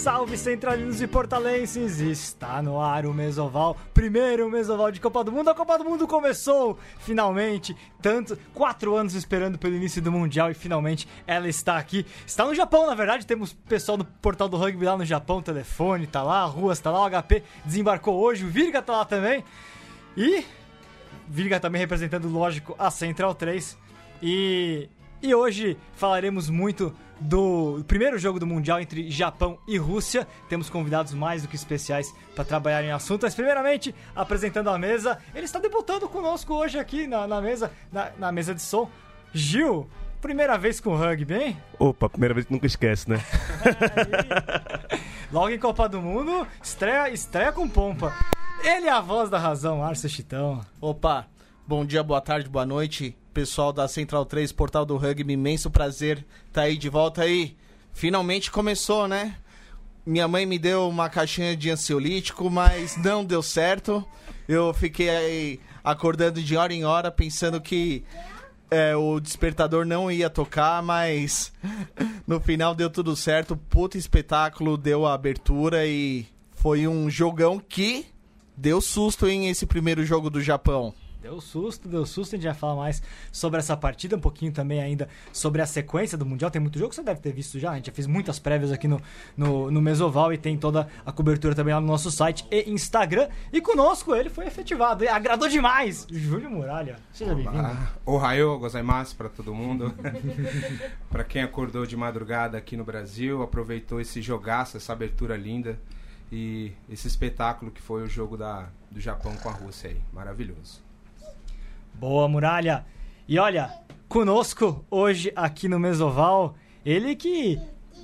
salve centralinos e portalenses! Está no ar o Mesoval, primeiro Mesoval de Copa do Mundo. A Copa do Mundo começou, finalmente. Tanto, quatro anos esperando pelo início do Mundial e finalmente ela está aqui. Está no Japão, na verdade, temos pessoal do portal do rugby lá no Japão, o telefone tá lá, a rua está lá, o HP desembarcou hoje, o Virga tá lá também. E Virga também representando, lógico, a Central 3. E, e hoje falaremos muito do primeiro jogo do Mundial entre Japão e Rússia. Temos convidados mais do que especiais para trabalhar em assunto. Mas, primeiramente, apresentando a mesa, ele está debutando conosco hoje aqui na, na mesa, na, na, mesa de som. Gil, primeira vez com rugby, hein? Opa, primeira vez que nunca esquece, né? Logo em Copa do Mundo, estreia, estreia com pompa. Ele é a voz da razão, Arce Chitão. Opa, bom dia, boa tarde, boa noite pessoal da Central 3, Portal do Rugby, imenso prazer tá aí de volta aí. Finalmente começou, né? Minha mãe me deu uma caixinha de ansiolítico, mas não deu certo. Eu fiquei acordando de hora em hora pensando que é, o despertador não ia tocar, mas no final deu tudo certo. Puto espetáculo, deu a abertura e foi um jogão que deu susto em esse primeiro jogo do Japão. Deu susto, deu susto. A gente vai falar mais sobre essa partida, um pouquinho também ainda sobre a sequência do Mundial. Tem muito jogo que você deve ter visto já. A gente já fez muitas prévias aqui no, no, no Mesoval e tem toda a cobertura também lá no nosso site e Instagram. E conosco ele foi efetivado. Agradou demais! Júlio Muralha. Seja bem-vindo. Ohayou gozaimasu para todo mundo. para quem acordou de madrugada aqui no Brasil, aproveitou esse jogaço, essa abertura linda e esse espetáculo que foi o jogo da, do Japão com a Rússia aí. Maravilhoso. Boa, Muralha. E olha, conosco hoje aqui no Mesoval, ele que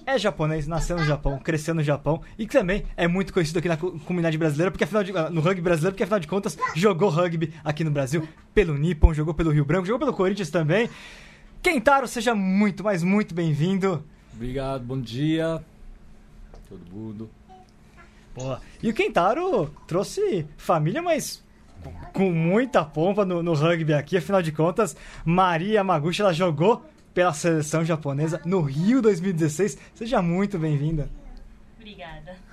é japonês, nasceu no Japão, cresceu no Japão e que também é muito conhecido aqui na comunidade brasileira, porque afinal de, ah, no rugby brasileiro, porque afinal de contas jogou rugby aqui no Brasil pelo Nippon, jogou pelo Rio Branco, jogou pelo Corinthians também. Kentaro, seja muito, mas muito bem-vindo. Obrigado, bom dia. Todo mundo. Boa. E o Kentaro trouxe família, mas com muita pompa no, no rugby aqui. Afinal de contas, Maria Maguchi ela jogou pela seleção japonesa no Rio 2016. Seja muito bem-vinda. Obrigada.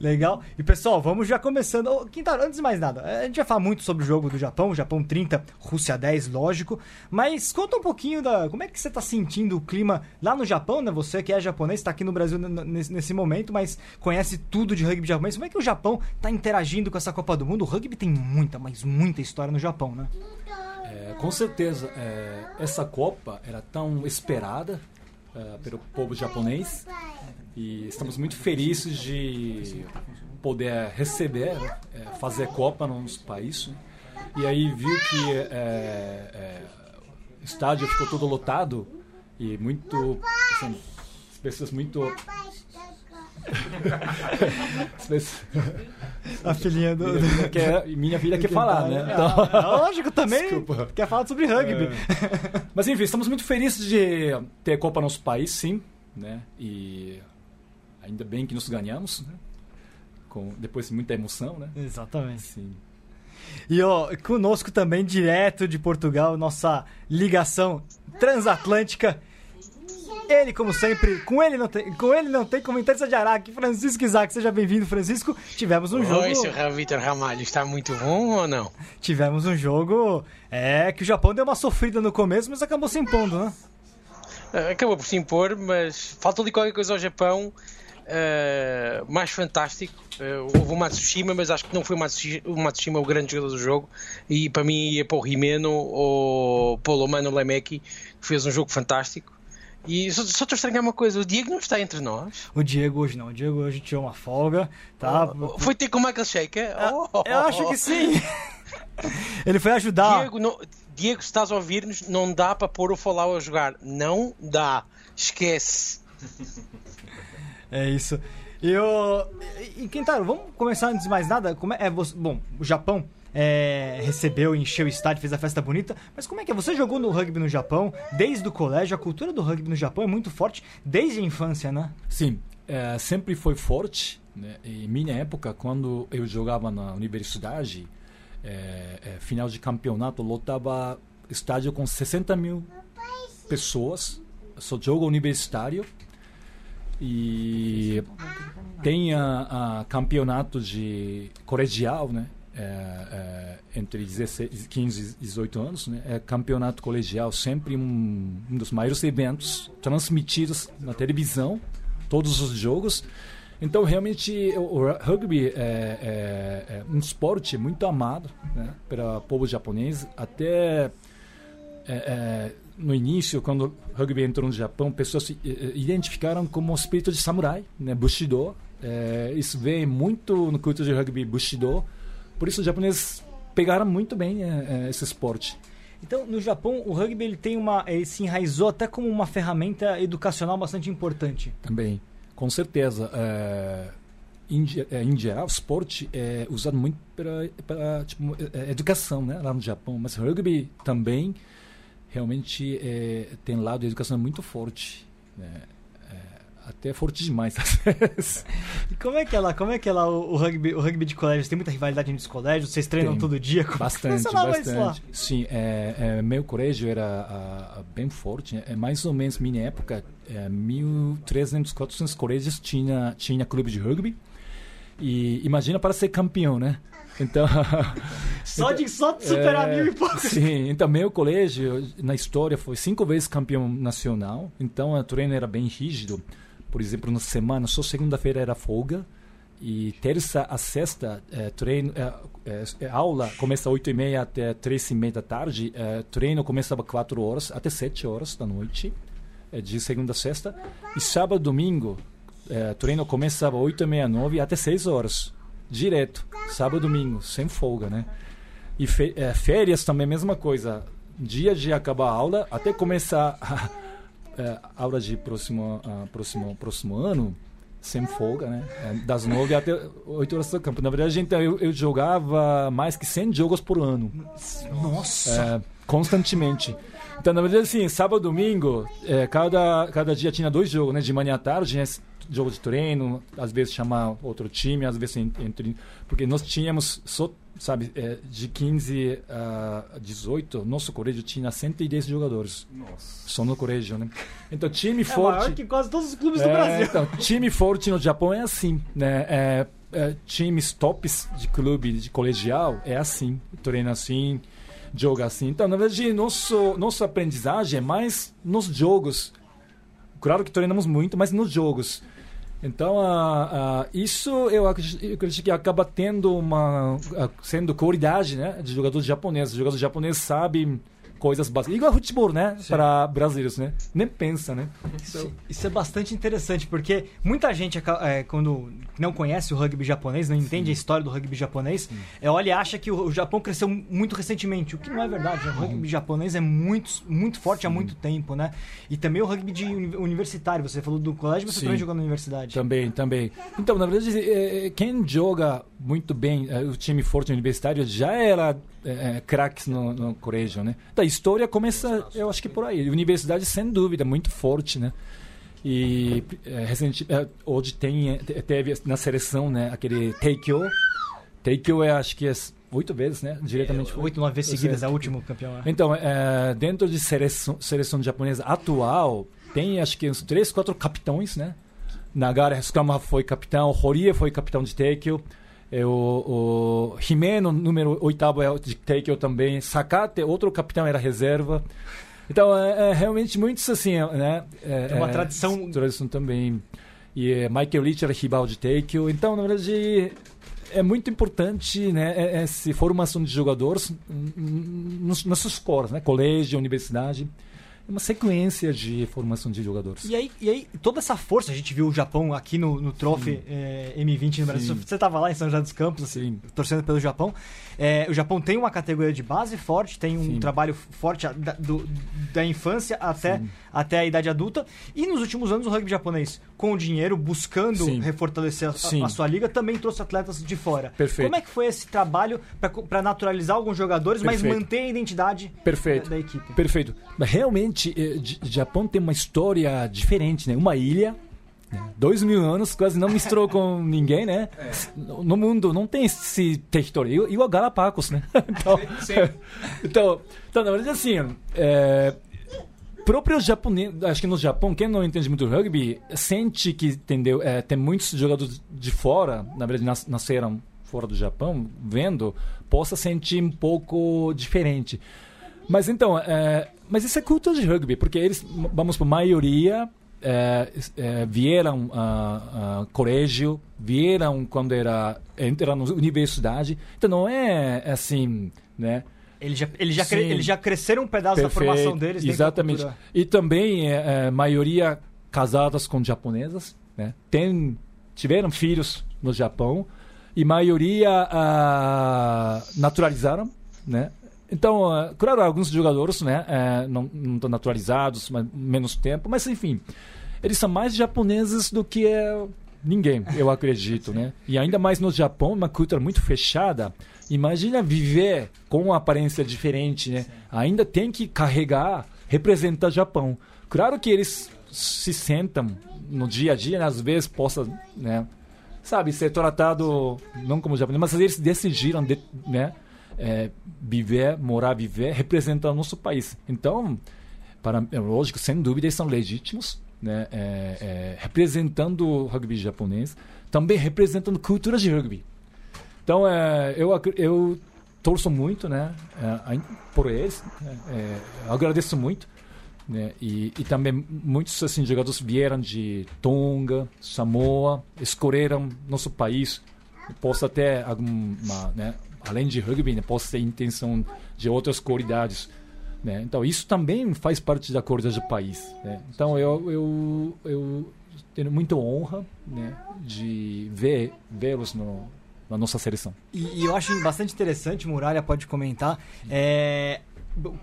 Legal. E pessoal, vamos já começando. Oh, Quintaro, antes de mais nada, a gente vai falar muito sobre o jogo do Japão, Japão 30, Rússia 10, lógico. Mas conta um pouquinho da. Como é que você está sentindo o clima lá no Japão, né? Você que é japonês, está aqui no Brasil nesse, momento, mas conhece tudo de rugby japonês. Como é que o Japão está interagindo com essa Copa do Mundo? O rugby tem muita, mas muita história no Japão, né? É, com certeza, é, essa Copa era tão esperada é, pelo povo japonês e estamos muito felizes de poder receber, é, fazer Copa no nosso país. E aí viu que é, é, o estádio ficou todo lotado e muito. Assim, as pessoas muito. A filhinha do. Minha filha quer, minha filha quer falar, né? Então... É, lógico, também Desculpa. quer falar sobre rugby. É. Mas enfim, estamos muito felizes de ter Copa no nosso país, sim. Né? E ainda bem que nós ganhamos, né? Com, depois de muita emoção, né? Exatamente. Sim. E ó, conosco também, direto de Portugal, nossa ligação transatlântica. Ele, como sempre, com ele não tem, com ele não tem comentários de Araque. Francisco Isaac, seja bem-vindo, Francisco. Tivemos um Oi, jogo. Oi, seu Vitor Ramalho, está muito bom ou não? Tivemos um jogo. É que o Japão deu uma sofrida no começo, mas acabou se impondo, né? É, acabou por se impor, mas falta ali qualquer coisa ao Japão uh, mais fantástico. Uh, houve o Matsushima, mas acho que não foi o Matsushima, o Matsushima o grande jogador do jogo. E para mim ia para o Rimeno ou para o Lomano Lemeki, que fez um jogo fantástico. E só, só estou a estranhar uma coisa: o Diego não está entre nós. O Diego hoje não. O Diego hoje tirou uma folga. Tá? Oh, foi ter com o Michael Shaker? Oh, eu acho que sim. Ele foi ajudar. Diego, não, Diego, se estás a ouvir-nos, não dá para pôr o Fallout a jogar. Não dá. Esquece. É isso. E, o, e Quintaro, vamos começar antes de mais nada. Como é, é bom, o Japão é, recebeu, encheu o estádio, fez a festa bonita. Mas como é que é? Você jogou no rugby no Japão desde o colégio? A cultura do rugby no Japão é muito forte desde a infância, né? Sim, é, sempre foi forte. Né? Em minha época, quando eu jogava na universidade, é, é final de campeonato, lotava estádio com 60 mil pessoas. Só jogo universitário. E tem a, a campeonato de colegial, né? É, é, entre 16, 15 e 18 anos, né? É campeonato colegial, sempre um, um dos maiores eventos transmitidos na televisão, todos os jogos. Então, realmente, o, rugby é, é, é, um esporte muito amado né, pelo povo japonês. Até é, é, no início, quando o rugby entrou no Japão, pessoas se identificaram como o espírito de samurai, né, Bushido. É, isso vem muito no culto de rugby Bushido. Por isso, os japoneses pegaram muito bem esse esporte. Então, no Japão, o rugby ele tem uma, ele se enraizou até como uma ferramenta educacional bastante importante. Também. Com certeza. É, em, em, geral, o esporte é usado muito para tipo, educação né, lá no Japão, mas rugby também realmente é, tem lado de educação muito forte. Né? até forte demais às vezes. E como é que é lá? Como é que é lá o, o rugby, o rugby de colégio? Tem muita rivalidade entre os colégios? Vocês treinam Tem. todo dia? Como bastante, bastante. Sim, é, é, meu colégio era a, a, bem forte. Né? É mais ou menos minha época, é, 1.300, 400 colégios tinha tinha clube de rugby. E imagina para ser campeão, né? Então, só de só de superar é, mil e pouco. Sim, então meu colégio na história foi cinco vezes campeão nacional. Então o treino era bem rígido. Por exemplo, na semana, só segunda-feira era folga. E terça a sexta é, treino é, é, aula começa às oito e meia até três e meia da tarde. Treino começava quatro horas até sete horas da noite de segunda a sexta. E sábado domingo treino começava às oito e meia nove até seis horas direto sábado domingo sem folga né e férias também mesma coisa dia de acabar a aula até começar é, aula de próximo, próximo, próximo ano, sem folga, né? É, das nove até oito horas do campo. Na verdade, gente, eu, eu, jogava mais que 100 jogos por ano. Nossa! É, constantemente. Então, na verdade, assim, sábado domingo, é, cada, cada dia tinha dois jogos, né? De manhã à tarde, né? jogo de treino, às vezes chamar outro time, às vezes entre... Porque nós tínhamos só sabe, é, de 15 a 18, nosso colégio tinha 110 jogadores. Nossa. Só no colégio, né? Então, time é forte. Maior que quase todos os clubes é, do Brasil. Então, time forte no Japão é assim, né? É, é, times tops de clube, de colegial, é assim. Treina assim, joga assim. Então, na verdade, nosso, nossa aprendizagem é mais nos jogos. Claro que treinamos muito, mas nos jogos. Então, isso eu acredito, que acaba tendo uma. Sendo qualidade né, de jogadores japoneses. Os jogadores japoneses sabem coisas básicas. Igual futebol, né? Para brasileiros, né? Nem pensa, né? Isso, isso, é bastante interessante, porque muita gente, é, quando não conhece o rugby japonês, não entende Sim. a história do rugby japonês, é, olha e acha que o, Japão cresceu muito recentemente, o que não é verdade. O rugby japonês é muito, muito forte Sim. há muito tempo, né? E também o rugby de universitário. Você falou do colégio, mas você também jogou na universidade. Também, também. Então, na verdade, é, é, quem joga muito bem, o time forte universitário já era é, craques no, no colégio, né? Da história começa, eu acho que por aí. Universidade, sem dúvida, muito forte, né? E é, recente, é, hoje tem, teve na seleção, né? Aquele Teikyo. Teikyo é, acho que é oito vezes, né? Diretamente. É, oito, nove vezes seguidas, é o último campeão. Né? Então, é, dentro de seleção, seleção japonesa atual, tem acho que uns três, quatro capitães, né? Nagara Sukama foi capitão, Horie foi capitão de Teikyo. É, o, o Himeno, número oitavo, é de Teikyo também. Sakate, outro capitão, era reserva. Então, é, é realmente muitos assim, né? É, uma é, tradição... Tradição também. E é, Michael Leach era rival de Teikyo. Então, na verdade, é muito importante né, essa formação de jogadores nas escolas, né? Colégio, universidade uma sequência de formação de jogadores. E aí, e aí toda essa força, a gente viu o Japão aqui no, no Trophy é, M20 no Brasil. Sim. Você estava lá em São José dos Campos, assim, torcendo pelo Japão. É, o Japão tem uma categoria de base forte, tem um Sim. trabalho forte da, do, da infância até, até a idade adulta. E nos últimos anos, o rugby japonês, com o dinheiro, buscando refortalecer a, a, sua liga, também trouxe atletas de fora. Perfeito. Como é que foi esse trabalho para naturalizar alguns jogadores, Perfeito. mas manter a identidade Perfeito. Da, da equipe? Perfeito. Realmente o eh, Japão tem uma história diferente, né? Uma ilha, né? dois mil anos, quase não misturou com ninguém, né? É. No mundo não tem esse território, igual Galápagos, né? Então, sim, sim. então, então, na verdade, assim, é, próprio japonês, acho que no Japão, quem não entende muito rugby, sente que entendeu, é, tem muitos jogadores de fora, na verdade nas, nasceram fora do Japão, vendo, possa sentir um pouco diferente. Mas então, é, mas isso é cultura de rugby, porque eles, vamos por maioria, é, é, vieram a, a colégio, vieram quando era entraram na universidade, então não é assim, né? Eles já, eles já, cre- eles já cresceram um pedaço da Perfeito, formação deles. da Exatamente. E também é, é, maioria casadas com japonesas, né? Tem, tiveram filhos no Japão e maioria ah, naturalizaram, né? Então, ah, claro, alguns jogadores, né, eh, não não estão naturalizados, mas menos tempo, mas enfim, eles são mais japoneses do que eh, ninguém, eu acredito, né? E ainda mais no Japão, uma cultura muito fechada. Imagina viver com uma aparência diferente, né? Ainda tem que carregar, representar Japão. Claro que eles se sentam no dia a dia, né? às vezes possa, né? Sabe, ser tratado não como japonês, mas eles decidiram, de, né? é, viver, morar, viver, representar o nosso país. Então, para, é lógico, sem dúvida, eles são legítimos, né? É, é, representando o rugby japonês, também representando cultura de rugby. Então, é, eu, eu torço muito, né? é, por eles, né, é, agradeço muito. Né? E, e também muitos assim, jogadores vieram de Tonga, Samoa, escolheram nosso país. Posso até alguma, né? além de rugby, né? posso ter intenção de outras qualidades. Né? Então isso também faz parte da qualidade do país. Né? Então eu, eu, eu tenho muita honra né? de ver vê-los no, na nossa seleção. E, e eu acho bastante interessante, Muralha pode comentar, é,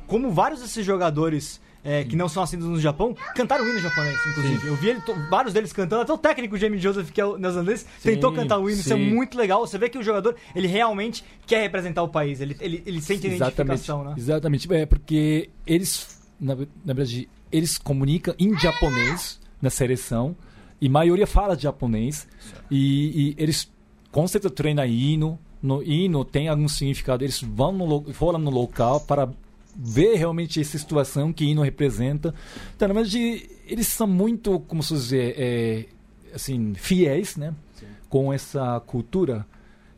como vários desses jogadores é, que não são nascidos no Japão cantaram o hino japonês, inclusive. Eu vi ele, vários deles cantando, até o técnico Jamie Joseph, que é o neozelandês, tentou cantar o hino, isso é sim. muito legal. Você vê que o jogador, ele realmente quer representar o país, ele, ele, ele sente identificação, né? Exatamente. É porque eles, na, na verdade, eles comunicam em japonês na seleção e a maioria fala japonês e, e eles com certeza treinam hino. No hino tem algum significado. Eles vão no, foram no local para ver realmente essa situação que hino representa. Então, na verdade, eles são muito, como se dizer, é, assim, fiéis, né? Com essa cultura.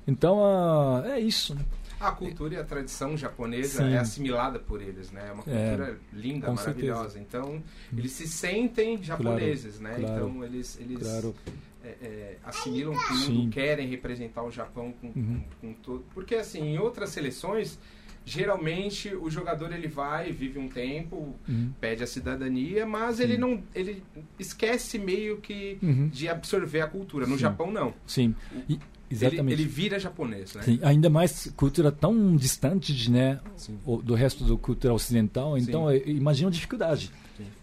Então, ah, é isso. né? A cultura e a tradição japonesa Sim. é assimilada por eles, né? É uma É, cultura linda, com maravilhosa. Então, eles se sentem japoneses, né? claro, então, eles, eles Claro. é, é, assimilam tudo, Sim. querem representar o Japão com, Uhum. com, com tudo. Porque, assim, em outras seleções, geralmente o jogador ele vai, vive um tempo, Uhum. pede a cidadania, mas ele não ele esquece meio que Uhum. de absorver a cultura. No Sim. Japão, não. Sim, E- exatamente. ele vira japonês, né? Sim, ainda mais cultura tão distante de, né, o- do resto da cultura ocidental, então Sim. eu imagino a dificuldade.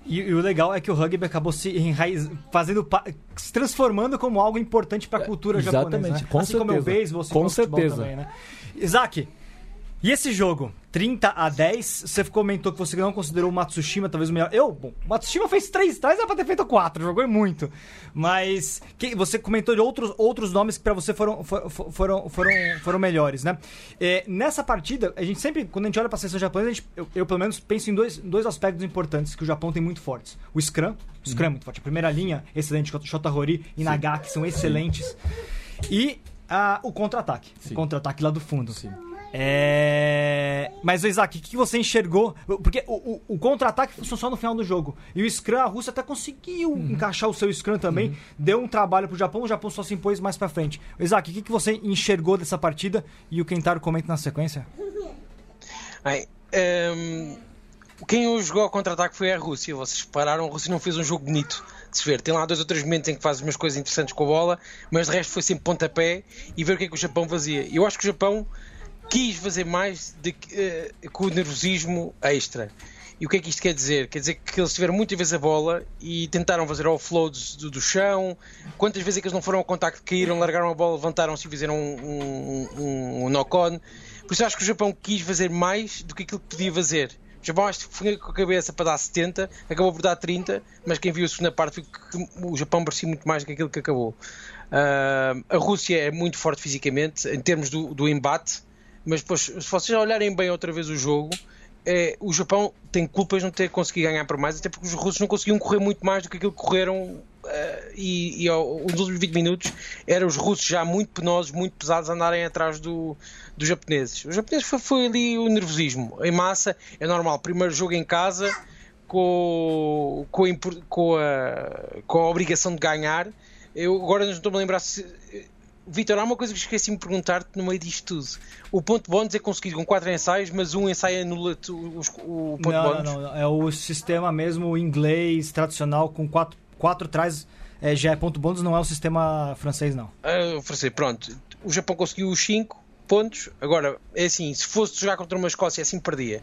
E, e o legal é que o rugby acabou se enraiz, fazendo pa- se transformando como algo importante para a cultura japonesa. exatamente, né? com assim como é o certeza. beisebol, assim Com como certeza. também, né? Isaac, e esse jogo? 30 a 10, você comentou que você não considerou o Matsushima talvez o melhor. Eu, bom, o Matsushima fez 3, 3 era pra ter feito 4, jogou muito. Mas que, você comentou de outros, outros nomes que pra você foram, for- for- foram, foram, foram melhores, né? É, nessa partida, a gente sempre, quando a gente olha pra seleção japonesa, a gente- eu, eu, pelo menos penso em dois, dois aspectos importantes que o Japão tem muito fortes. O Scrum, o Scrum é muito forte. A primeira linha, excelente, Shota Hori e Nagaki são excelentes. E ah, o contra-ataque. O Sim. contra-ataque lá do fundo. É... Mas, Isaac, o que você enxergou? Porque o, o- o contra-ataque funcionou só no final do jogo. E o Scrum, a Rússia até conseguiu Uhum. encaixar o seu Scrum também. Deu um trabalho pro Japão, o Japão só se impôs mais pra frente. Isaac, o que você enxergou dessa partida? E o Kentaro comenta na sequência. Bem, ehm, quem hoje jogou ao contra-ataque foi a Rússia. Vocês repararam, a Rússia não fez um jogo bonito de se ver. Tem lá dois ou três momentos em que faz umas coisas interessantes com a bola, mas de resto foi sempre pontapé e ver o que é que o Japão fazia. Eu acho que o Japão quis fazer mais de, que, eh, com o nervosismo extra. E o que é que isto quer dizer? Quer dizer que eles tiveram muitas vezes a bola e tentaram fazer offloads do, do chão. Quantas vezes é que eles não foram ao contacto, caíram, largaram a bola, levantaram-se e fizeram um, um, um, knock-on? Por isso acho que o Japão quis fazer mais do que aquilo que podia fazer. O Japão acho que foi com a cabeça para dar 70, acabou por dar 30, mas quem viu a segunda parte viu que o Japão merecia muito mais do que aquilo que acabou. Ah, a Rússia é muito forte fisicamente, em termos do, do embate, mas depois, se vocês olharem bem outra vez o jogo, é, o Japão tem culpas de não ter conseguido ganhar por mais, até porque os russos não conseguiam correr muito mais do que aquilo que correram. Uh, e, e ao, nos últimos 20 minutos eram os russos já muito penosos, muito pesados, andarem atrás do, dos japoneses. Os japoneses foi, foi ali o nervosismo. Em massa, é normal. Primeiro jogo em casa, com, com, a, com, a, obrigação de ganhar. Eu agora não estou-me a lembrar se Vitor, há uma coisa que esqueci de perguntar-te no meio disto tudo. O ponto bónus é conseguido com quatro ensaios, mas um ensaio anula o, o ponto não, bónus? Não, não, é o sistema mesmo inglês tradicional com quatro, quatro traz é, já é ponto bônus, não é o sistema francês, não. Ah, francês, pronto. O Japão conseguiu os cinco pontos. Agora, é assim, se fosse jogar contra uma Escócia, assim perdia.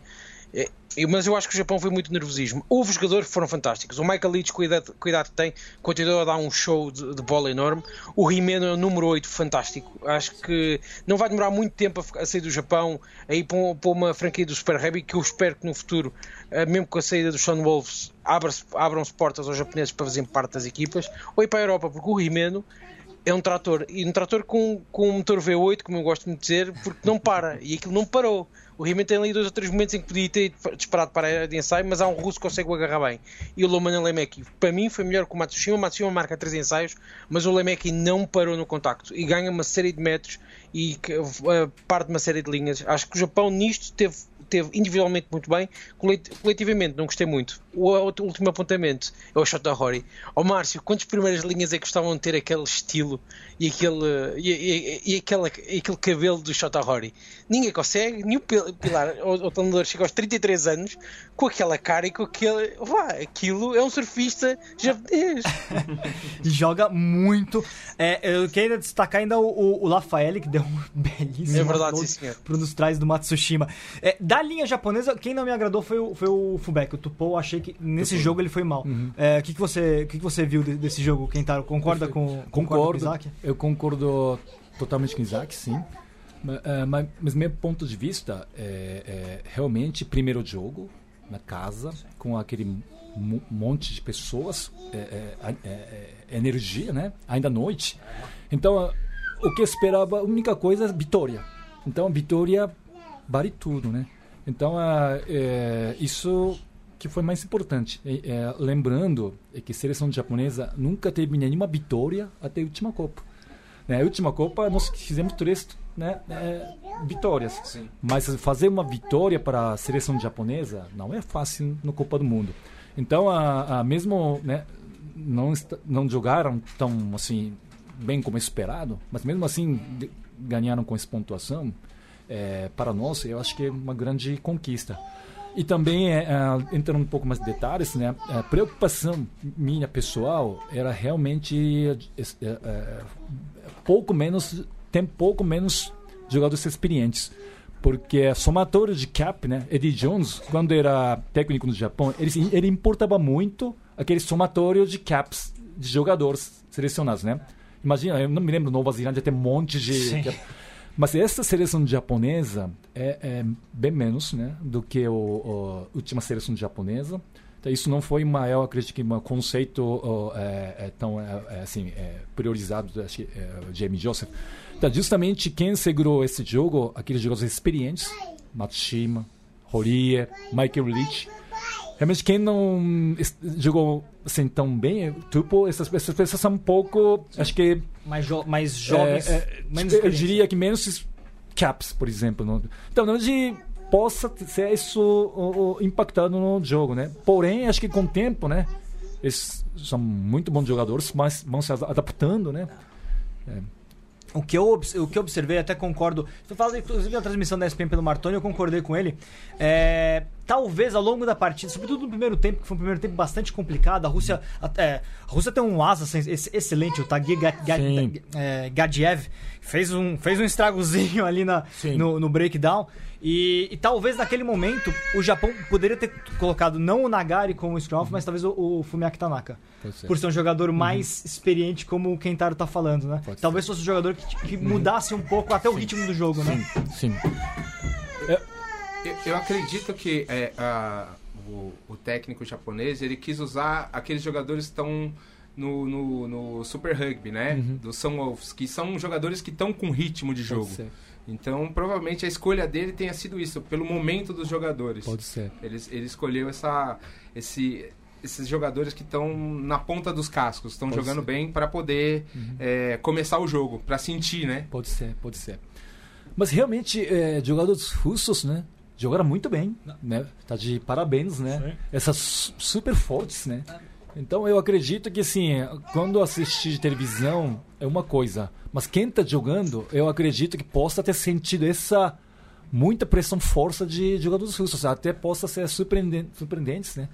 É, mas eu acho que o Japão foi muito nervosismo. Houve jogadores que foram fantásticos. O Michael com a idade, que tem, continuou a dar um show de, de bola enorme. O Rimeno é o número 8, fantástico. Acho que não vai demorar muito tempo a, a sair do Japão, a ir para, para uma franquia do Super Rugby, que eu espero que no futuro, eh, mesmo com a saída dos Sean Wolves, abram-se portas aos japoneses para fazerem parte das equipas, ou ir para a Europa, porque o Rimeno é um trator, e um trator com, com um motor V8, como eu gosto de dizer, porque não para, e aquilo não parou. O Riemann tem ali dois ou três momentos em que podia ter disparado para a área de ensaio, mas há um russo que consegue o agarrar bem. E o Loman Lemeki, para mim, foi melhor que o Matsushima. O Matsushima marca três ensaios, mas o Lemeki não parou no contacto e ganha uma série de metros e parte de uma série de linhas. Acho que o Japão nisto teve teve individualmente muito bem, coletivamente não gostei muito. O outro, último apontamento é o Shota Hori. Ó Márcio, quantas primeiras linhas é que gostavam de ter aquele estilo e aquele, e, e, e aquele, aquele cabelo do Shota Hori? Ninguém consegue, nenhum pilar ou, ou treinador chega aos 33 anos com aquela cara e com aquele. Vá, aquilo é um surfista japonês. e joga muito. É, eu quero destacar ainda o, o, o Lafaele, que deu um belíssimo. É verdade, sim, senhor. Para um dos trás do Matsushima. É, da linha japonesa, quem não me agradou foi o, foi o Fubek. O Tupou, achei que nesse jogo ele foi mal. O uhum. é, que, que, você, que, que você viu desse jogo, Kentaro? Concorda com, concordo, com Isaac? Eu concordo totalmente com o Isaac, sim. Mas, uh, mas, mas meu ponto de vista é, é, realmente primeiro jogo na casa com aquele monte de pessoas, é, é, é, é, energia, né? Ainda à noite. Então, o que eu esperava, a única coisa é vitória. Então, vitória vale tudo, né? Então, é, isso que foi mais importante. É, lembrando que a seleção japonesa nunca teve nenhuma vitória até a última Copa. Na né? última Copa, nós fizemos três né, é, vitórias. Sim. Mas fazer uma vitória para a seleção japonesa não é fácil no Copa do Mundo. Então, a, a mesmo né, não, não jogaram tão assim bem como esperado, mas mesmo assim ganharam com essa pontuação é, para nós, eu acho que é uma grande conquista. E também, é, é, entrando um pouco mais de detalhes, né, a preocupação minha pessoal era realmente é, é, pouco menos, tem pouco menos jogadores experientes. Porque somatório de cap, né, Eddie Jones, quando era técnico no Japão, ele, ele importava muito aquele somatório de caps de jogadores selecionados, né? Imagina, eu não me lembro, Nova Zelândia tem um monte de... Sim. Mas essa seleção japonesa é, é bem menos né, do que a última seleção japonesa. Então, isso não foi uma, acredito que um conceito é, é, tão é, é assim, é, priorizado é, Jamie Joseph. Então, justamente quem segurou esse jogo, aqueles jogadores experientes, Matsushima, Horie, Michael Leach, realmente quem não jogou assim tão bem, tipo, essas, essas pessoas são um pouco, acho que mais, jo mais jovens, é, é, menos eu diria que menos caps, por exemplo. No, então, onde possa ser isso o, o, impactado no jogo, né? Porém, acho que com o tempo, né? Eles são muito bons jogadores, mas vão se adaptando, né? É. O que, eu, o que eu observei, até concordo. Você fala, inclusive, da transmissão da ESPN pelo Martoni, eu concordei com ele. É, talvez ao longo da partida, sobretudo no primeiro tempo, que foi um primeiro tempo bastante complicado, a Rússia, é, a Rússia tem um asa excelente, o Tagir é, Gadiev, fez um, fez um estragozinho ali na, no, no breakdown. E, e, talvez naquele momento o Japão poderia ter colocado não o Nagari como o scrum uhum. mas talvez o, o Fumiaki Tanaka. Ser. Por ser um jogador uhum. mais experiente, como o Kentaro tá falando, né? Pode talvez ser. fosse um jogador que, que uhum. mudasse um pouco até o ritmo do jogo, né? Sim. Eu, eu acredito que é, a, o, o técnico japonês ele quis usar aqueles jogadores estão no, no, no Super Rugby, né? Uhum. Do São Wolves, que são jogadores que estão com ritmo de jogo. Pode ser. Então, provavelmente a escolha dele tenha sido isso, pelo momento dos jogadores. Pode ser. Ele, ele escolheu essa, esse, esses jogadores que estão na ponta dos cascos, estão jogando ser. bem para poder Uhum. é, começar o jogo, para sentir, né? Pode ser, pode ser. Mas realmente, é, jogadores russos, né? Jogaram muito bem, né? Tá de parabéns, né? Sim. Essas su- super fortes, né? Então eu acredito que assim, quando assistir televisão é uma coisa, mas quem tá jogando, eu acredito que possa ter sentido essa muita pressão força de jogadores russos, até possa ser surpreendente, surpreendentes, né?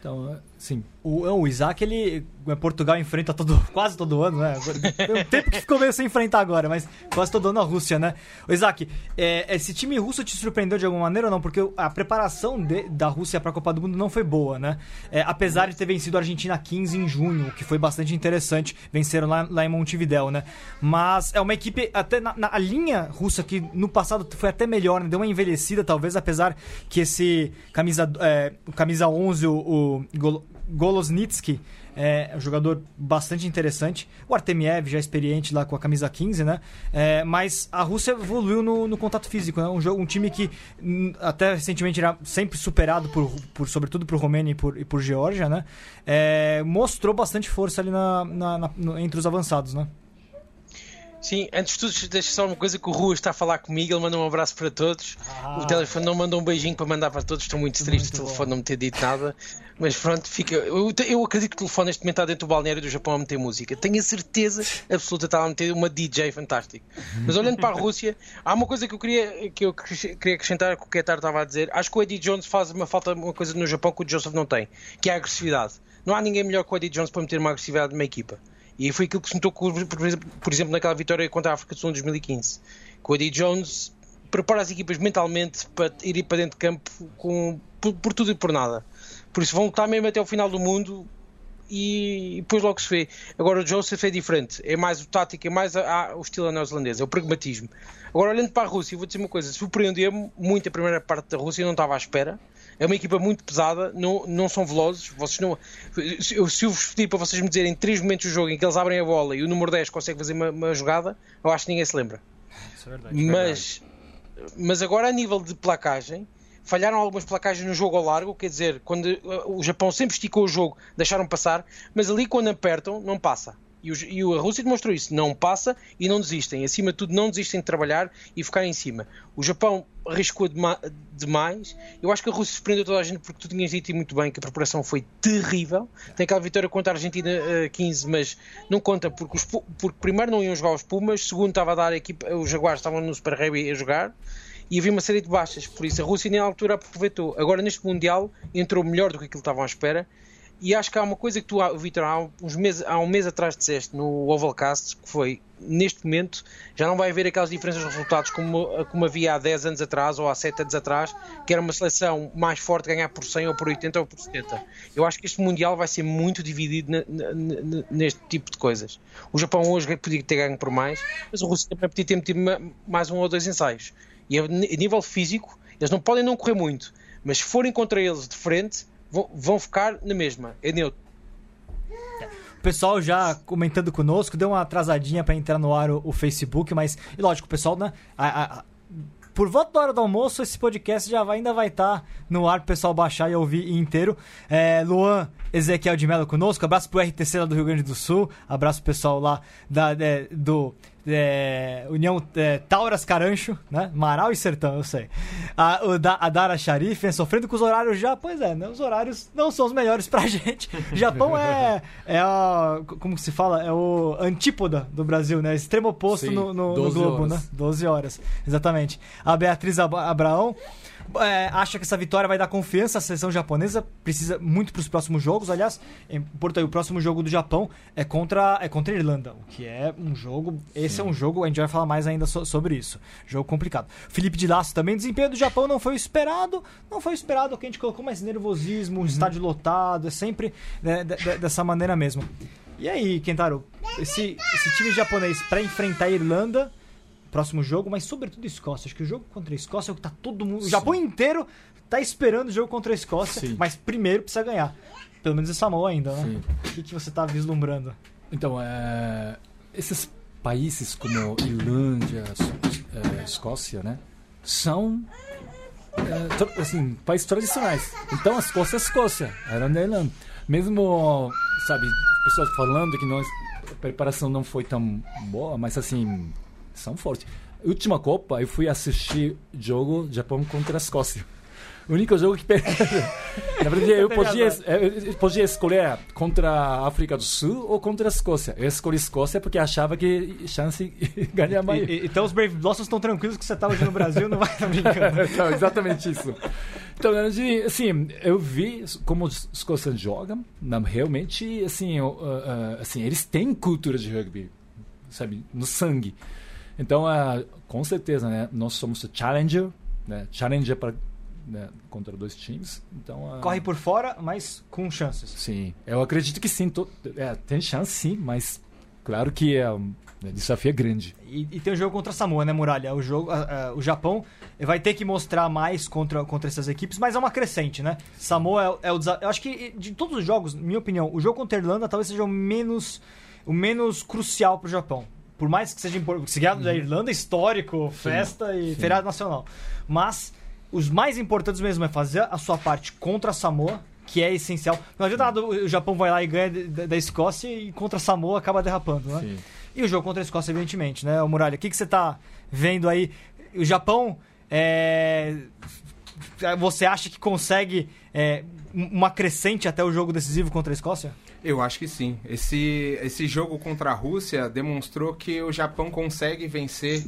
Então, sim. O, o Isaac, ele. Portugal enfrenta todo, quase todo ano, né? Tem um tempo que ficou meio sem enfrentar agora, mas quase todo ano a Rússia, né? O Isaac, é, esse time russo te surpreendeu de alguma maneira ou não? Porque a preparação de- da Rússia para a Copa do Mundo não foi boa, né? É, apesar de ter vencido a Argentina 15 em junho, o que foi bastante interessante. Venceram lá, lá em Montevidéu, né? Mas é uma equipe, até na, na- linha russa, que no passado foi até melhor, né? Deu uma envelhecida, talvez, apesar que esse camisa, é, camisa 11, o, o Golosnitsky, é um jogador bastante interessante. O Artemiev, já experiente lá com a camisa 15, né? É, mas a Rússia evoluiu no, no contato físico, né? Um, jogo, um time que hum, até recentemente era sempre superado, por, por, sobretudo por Romênia e por, e por Geórgia, né? É, mostrou bastante força ali na, na- na- entre os avançados, né? Sim, antes de tudo, deixa só uma coisa que o Rua está a falar comigo. Ele manda um abraço para todos. O telefone não mandou um beijinho para mandar para todos. Estou muito triste Muito o bom. telefone não me ter dito nada. Mas pronto, fica. Eu, eu acredito que o telefone neste momento está dentro do balneário do Japão a meter música. Tenho a certeza absoluta que está a meter uma DJ fantástico. Mas olhando para a Rússia, há uma coisa que eu queria, que eu queria acrescentar que o Ketar estava a dizer. Acho que o Eddie Jones faz uma falta uma coisa no Japão que o Joseph não tem, que é a agressividade. Não há ninguém melhor que o Eddie Jones para meter uma agressividade numa equipa. E foi aquilo que se notou, com- por exemplo- naquela vitória contra a África do Sul em 2015. Que o Eddie Jones prepara as equipas mentalmente para ir para dentro de campo com, por, por tudo e por nada. Por isso vão lutar mesmo até o final do mundo e depois logo se vê. Agora o Joseph é diferente, é mais o tático, é mais a- a- o estilo neozelandês, é o pragmatismo. Agora olhando para a Rússia, vou dizer uma coisa, surpreendeu-me muito a primeira parte da Rússia, eu não estava à espera. É uma equipa muito pesada, não, não são velozes. Vocês não, se, eu, vos pedir para vocês me dizerem três momentos do jogo em que eles abrem a bola e o número 10 consegue fazer uma, uma jogada, eu acho que ninguém se lembra. É verdade. Mas, mas agora a nível de placagem, falharam algumas placagens no jogo ao largo, quer dizer, quando uh, o Japão sempre esticou o jogo, deixaram passar, mas ali quando apertam, não passa. E, a Rússia demonstrou isso, não passa e não desistem. Acima de tudo, não desistem de trabalhar e ficar em cima. O Japão arriscou dema- demais. Eu acho que a Rússia surpreendeu toda a gente porque tu tinhas dito muito bem que a preparação foi terrível. Tem aquela vitória contra a Argentina uh, 15, mas não conta porque, os porque primeiro não iam jogar os Pumas, segundo estava a dar a equipa, os Jaguares estavam no Super Rugby a jogar e havia uma série de baixas, por isso a Rússia à altura aproveitou. Agora neste Mundial entrou melhor do que aquilo que estavam à espera. E acho que há uma coisa que tu, Vitor, há, uns meses, há um mês atrás disseste no Ovalcast, que foi, neste momento, já não vai haver aquelas diferenças de resultados como, como havia há 10 anos atrás ou há 7 anos atrás, que era uma seleção mais forte ganhar por 100 ou por 80 ou por 70. Eu acho que este Mundial vai ser muito dividido na- na- neste tipo de coisas. O Japão hoje podia ter ganho por mais, mas o Rússia também podia ter metido ma- mais um ou dois ensaios. E a nível físico, eles não podem não correr muito, mas se forem contra eles de frente, vão, ficar na mesma. É. O pessoal já comentando conosco, deu uma atrasadinha pra entrar no ar o, o Facebook, mas, e lógico, o pessoal, né? a- a- por volta da hora do almoço, esse podcast já vai, ainda vai estar no ar pro pessoal baixar e ouvir inteiro. É, Luan Ezequiel de Mello conosco, abraço pro RTC lá do Rio Grande do Sul, abraço pro pessoal lá da, é, do é, União é, Tauras Carancho, né? Marau e Sertão, eu sei. A, o da, a Dara Sharif, sofrendo com os horários já, pois é, né? Os horários não são os melhores pra gente. O Japão é, é a, como se fala? É o antípoda do Brasil, né? Extremo oposto Sim, no, no, no 12 globo, horas. né? 12 horas, exatamente. A Beatriz Ab- Abraão é, acha que essa vitória vai dar confiança à seleção japonesa, precisa muito para os próximos jogos. Aliás, em Porto o próximo jogo do Japão é contra, é contra a Irlanda, o que é um jogo. Esse é um jogo, a gente vai falar mais ainda so- sobre isso. Jogo complicado. Felipe de Laço também, desempenho do Japão não foi esperado, não foi esperado, o que a gente colocou mais nervosismo, Uhum. estádio lotado, é sempre né, de- de- dessa maneira mesmo. E aí, Kentaro, esse, esse time japonês para enfrentar a Irlanda, próximo jogo, mas sobretudo Escócia. Acho que o jogo contra a Escócia é o que tá todo mundo. O Japão inteiro tá esperando o jogo contra a Escócia, Sim. mas primeiro precisa ganhar. pelo menos em Samoa ainda, né? Sim. O que, que você tá vislumbrando? Então, é, esses países como Irlanda, Es- é, Escócia, né, são é, assim, países tradicionais. Então, a Escócia é a Escócia, a Irlanda é a Irlanda. Mesmo, sabe, pessoas falando que nós, a preparação não foi tão boa, mas assim, são fortes. Última Copa, eu fui assistir jogo Japão contra a Escócia. O único jogo que perdeu. Na verdade, eu podia, eu podia escolher contra a África do Sul ou contra a Escócia. Eu escolhi Escócia porque achava que chance ganhar. E- e- então os Brave Blossoms estão tranquilos que você tá hoje no Brasil, não vai estar brincando. Então, exatamente isso. Então, assim, eu vi como os escócios jogam, realmente, assim, assim, eles têm cultura de rugby, sabe, no sangue. Então, ah, com certeza, né, nós somos o challenger, né, challenger para né, contra dois times. Então, ah, Corre por fora, mas com chances. Sim, eu acredito que sim, to- é, tem chance sim, mas claro que é um o desafio é grande. E, e tem o jogo contra a Samoa, né, Muralha? O, jogo, ah, ah, o Japão vai ter que mostrar mais contra, contra essas equipes, mas é uma crescente, né? Samoa é, é o desafio. Eu acho que de todos os jogos, minha opinião, o jogo contra a Irlanda talvez seja o menos, o menos crucial pro Japão. Por mais que seja importante. Seguido da Irlanda, histórico, festa e Uhum. sim. feriado nacional. Mas os mais importantes mesmo é fazer a sua parte contra a Samoa, que é essencial. Não adianta nada o Japão vai lá e ganha da, da Escócia e contra a Samoa acaba derrapando, né? Sim. E o jogo contra a Escócia, evidentemente, né, o Muralha? O que, que você tá vendo aí? O Japão, é... você acha que consegue é, uma crescente até o jogo decisivo contra a Escócia? Eu acho que sim. Esse, esse jogo contra a Rússia demonstrou que o Japão consegue vencer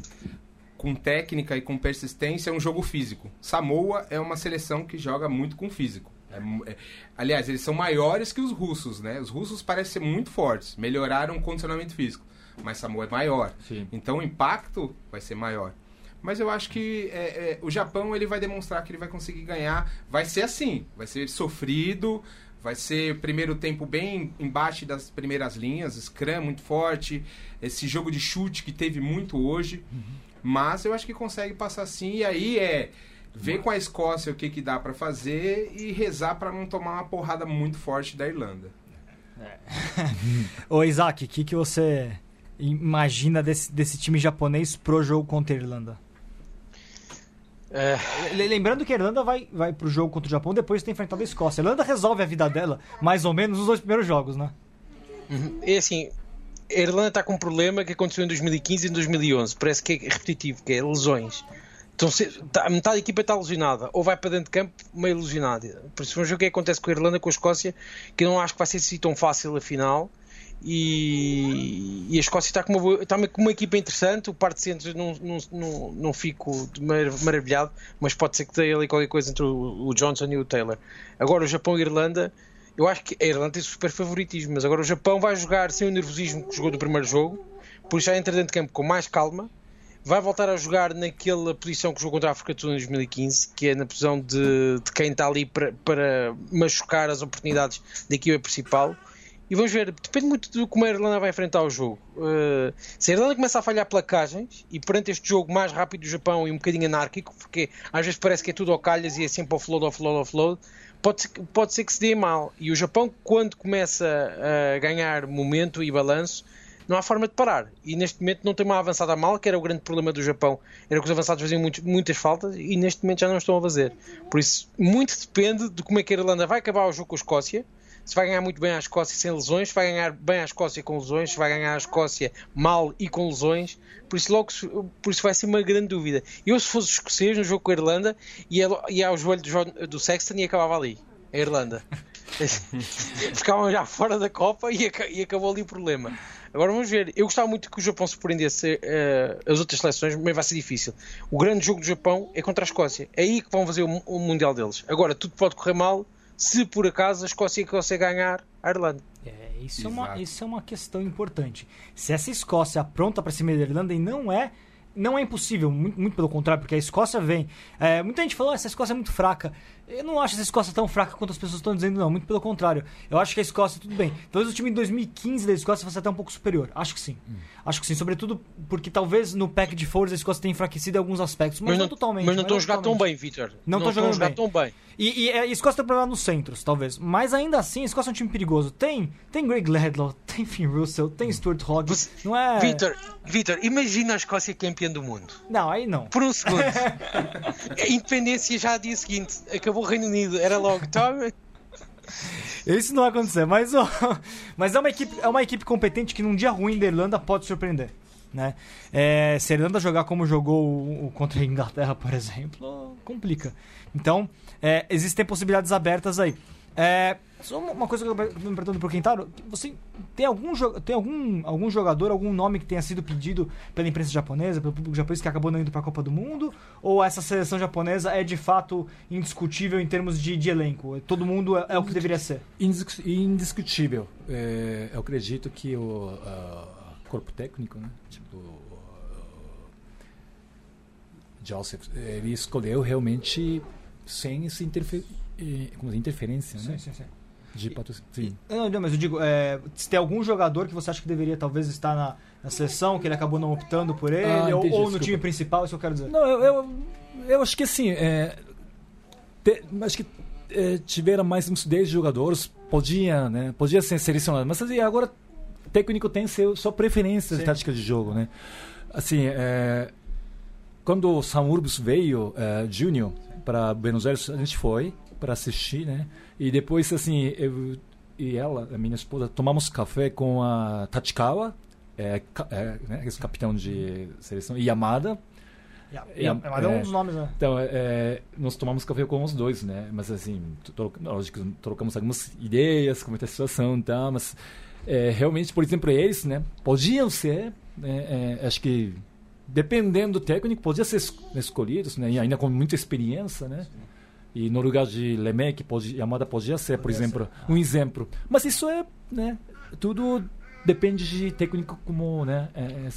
com técnica e com persistência um jogo físico. Samoa é uma seleção que joga muito com físico. É é- aliás, eles são maiores que os russos, né? Os russos parecem ser muito fortes, melhoraram o condicionamento físico, mas Samoa é maior. Sim. Então o impacto vai ser maior. Mas eu acho que é, é, o Japão ele vai demonstrar que ele vai conseguir ganhar. Vai ser assim, vai ser sofrido, vai ser primeiro tempo bem embaixo das primeiras linhas, scrum muito forte, esse jogo de chute que teve muito hoje. Mas eu acho que consegue passar sim. E aí é ver com a Escócia o que, que dá pra fazer e rezar pra não tomar uma porrada muito forte da Irlanda. Ô Isaac, o que, que você imagina desse, desse time japonês pro jogo contra a Irlanda? É, Le- Lembrando que a Irlanda vai, vai pro jogo contra o Japão depois de ter enfrentado a Escócia. A Irlanda resolve a vida dela, mais ou menos, nos dois primeiros jogos, né? é assim, a Irlanda está com um problema que aconteceu em 2015 e em 2011. Parece que é repetitivo, que é lesões. Então, se, tá, metade da equipa está lesionada, ou vai para dentro de campo meio lesionada. Por isso, vamos ver o que acontece com a Irlanda, com a Escócia, que não acho que vai ser assim tão fácil afinal. E, e a Escócia está com uma, está com uma equipa interessante. O par de centros não, não, não, não fico maravilhado, mas pode ser que dê ali qualquer coisa entre o, o Johnson e o Taylor. Agora, o Japão e a Irlanda, eu acho que a Irlanda tem super favoritismo, mas agora o Japão vai jogar sem o nervosismo que jogou no primeiro jogo, por isso já entra dentro de campo com mais calma. Vai voltar a jogar naquela posição que jogou contra a África do Sul em 2015, que é na posição de, de quem está ali para, para machucar as oportunidades da equipa principal. E vamos ver, depende muito de como a Irlanda vai enfrentar o jogo. Uh, se a Irlanda começa a falhar placagens e perante este jogo mais rápido do Japão e um bocadinho anárquico, porque às vezes parece que é tudo ao calhas e é sempre offload, offload, offload, pode ser, pode ser que se dê mal. E o Japão, quando começa a ganhar momento e balanço, não há forma de parar. E neste momento não tem uma avançada mal, que era o grande problema do Japão. Era que os avançados faziam muito- muitas faltas e neste momento já não estão a fazer. Por isso, muito depende de como é que a Irlanda vai acabar o jogo com a Escócia. Se vai ganhar muito bem a Escócia sem lesões, se vai ganhar bem a Escócia com lesões, se vai ganhar a Escócia mal e com lesões. Por isso, logo, por isso vai ser uma grande dúvida. Eu, se fosse escocês no jogo com a Irlanda, ia, ia ao joelho do, do Sexton e acabava ali. A Irlanda. Ficavam já fora da Copa e, e acabou ali o problema. Agora vamos ver. Eu gostava muito que o Japão surpreendesse eh, as outras seleções, mas vai ser difícil. O grande jogo do Japão é contra a Escócia. É aí que vão fazer o, o Mundial deles. Agora, tudo pode correr mal se por acaso a Escócia consegue ganhar a Irlanda. É, isso é, uma, isso é uma questão importante. Se essa Escócia apronta para cima da Irlanda, e não é não é impossível, muito, muito pelo contrário, porque a Escócia vem. é, muita gente falou, "Ah, essa Escócia é muito fraca. Eu não acho essa Escócia tão fraca quanto as pessoas estão dizendo, não. Muito pelo contrário. Eu acho que a Escócia, tudo bem. Talvez o time de 2015 da Escócia fosse até um pouco superior. Acho que sim. Hum. Acho que sim. Sobretudo porque talvez no pack de força a Escócia tenha enfraquecido em alguns aspectos. Mas, Mas não, não, totalmente. mas não estão a jogar tão bem, Vitor. Não estão jogando a jogar bem. tão bem. E, e a Escócia tem problema nos centros, talvez. Mas ainda assim, a Escócia é um time perigoso. Tem, tem Greg Ladlow, tem Finn Russell, tem Stuart Hogg. Você- Não é. Vitor, Vitor, imagina a Escócia campeã do mundo. Não, aí não. Por um segundo. a independência já dia seguinte. Acabou o Reino Unido. Era logo. Toma. Isso não vai acontecer, mas, ó, mas é, uma equipe, é uma equipe competente que num dia ruim da Irlanda pode surpreender. Né? É, se a Irlanda jogar como jogou o- o contra a Inglaterra, por exemplo, complica. Então, é, existem possibilidades abertas aí. É, só uma- coisa que eu me perguntando pro Quintaro, você tem algum, tem algum, algum jogador, algum nome que tenha sido pedido pela imprensa japonesa, pelo público japonês que acabou não indo para a Copa do Mundo? Ou essa seleção japonesa é de fato indiscutível em termos de, de elenco? Todo mundo é, é o que deveria ser? Indiscu- indiscutível. É, eu acredito que o ah, corpo técnico, né? Tipo, Joseph, ele escolheu realmente sem essa interfe eh, como é, interferência, né? sim, sim. De patrocínio. Sim. Não, não, mas eu digo, é, se tem algum jogador que você acha que deveria talvez estar na, na seleção, que ele acabou não optando por ele, Ah, ou, entendi, ou no desculpa. time principal, isso eu quero dizer. Não, eu, eu, eu acho que assim, é, te- acho que é, tiveram mais uns 10 jogadores, podia, né? Podia ser selecionado, mas assim, agora o técnico tem seu, sua preferência Sim. de tática de jogo, né? Assim, é, quando o Sam Urbs veio, é, Júnior, para Buenos Aires, a gente foi para assistir, né? E depois, assim, eu e ela, a minha esposa, tomamos café com a Tachikawa, é, é, né, capitão de seleção, e Yamada, É, é, é um dos nomes, né? então, é, nós tomamos café com os dois, né? Mas assim, lógico, trocamos algumas ideias, como é a situação e tal, mas é, realmente, por exemplo, eles, né? Podiam ser, né, é, acho que dependendo do técnico, podiam ser es- escolhidos, né? E ainda com muita experiência, né? E no lugar de Lemec, pode, Yamada podia ser, por exemplo, um exemplo. Mas isso é, né? Tudo depende de técnico como, né? É, é,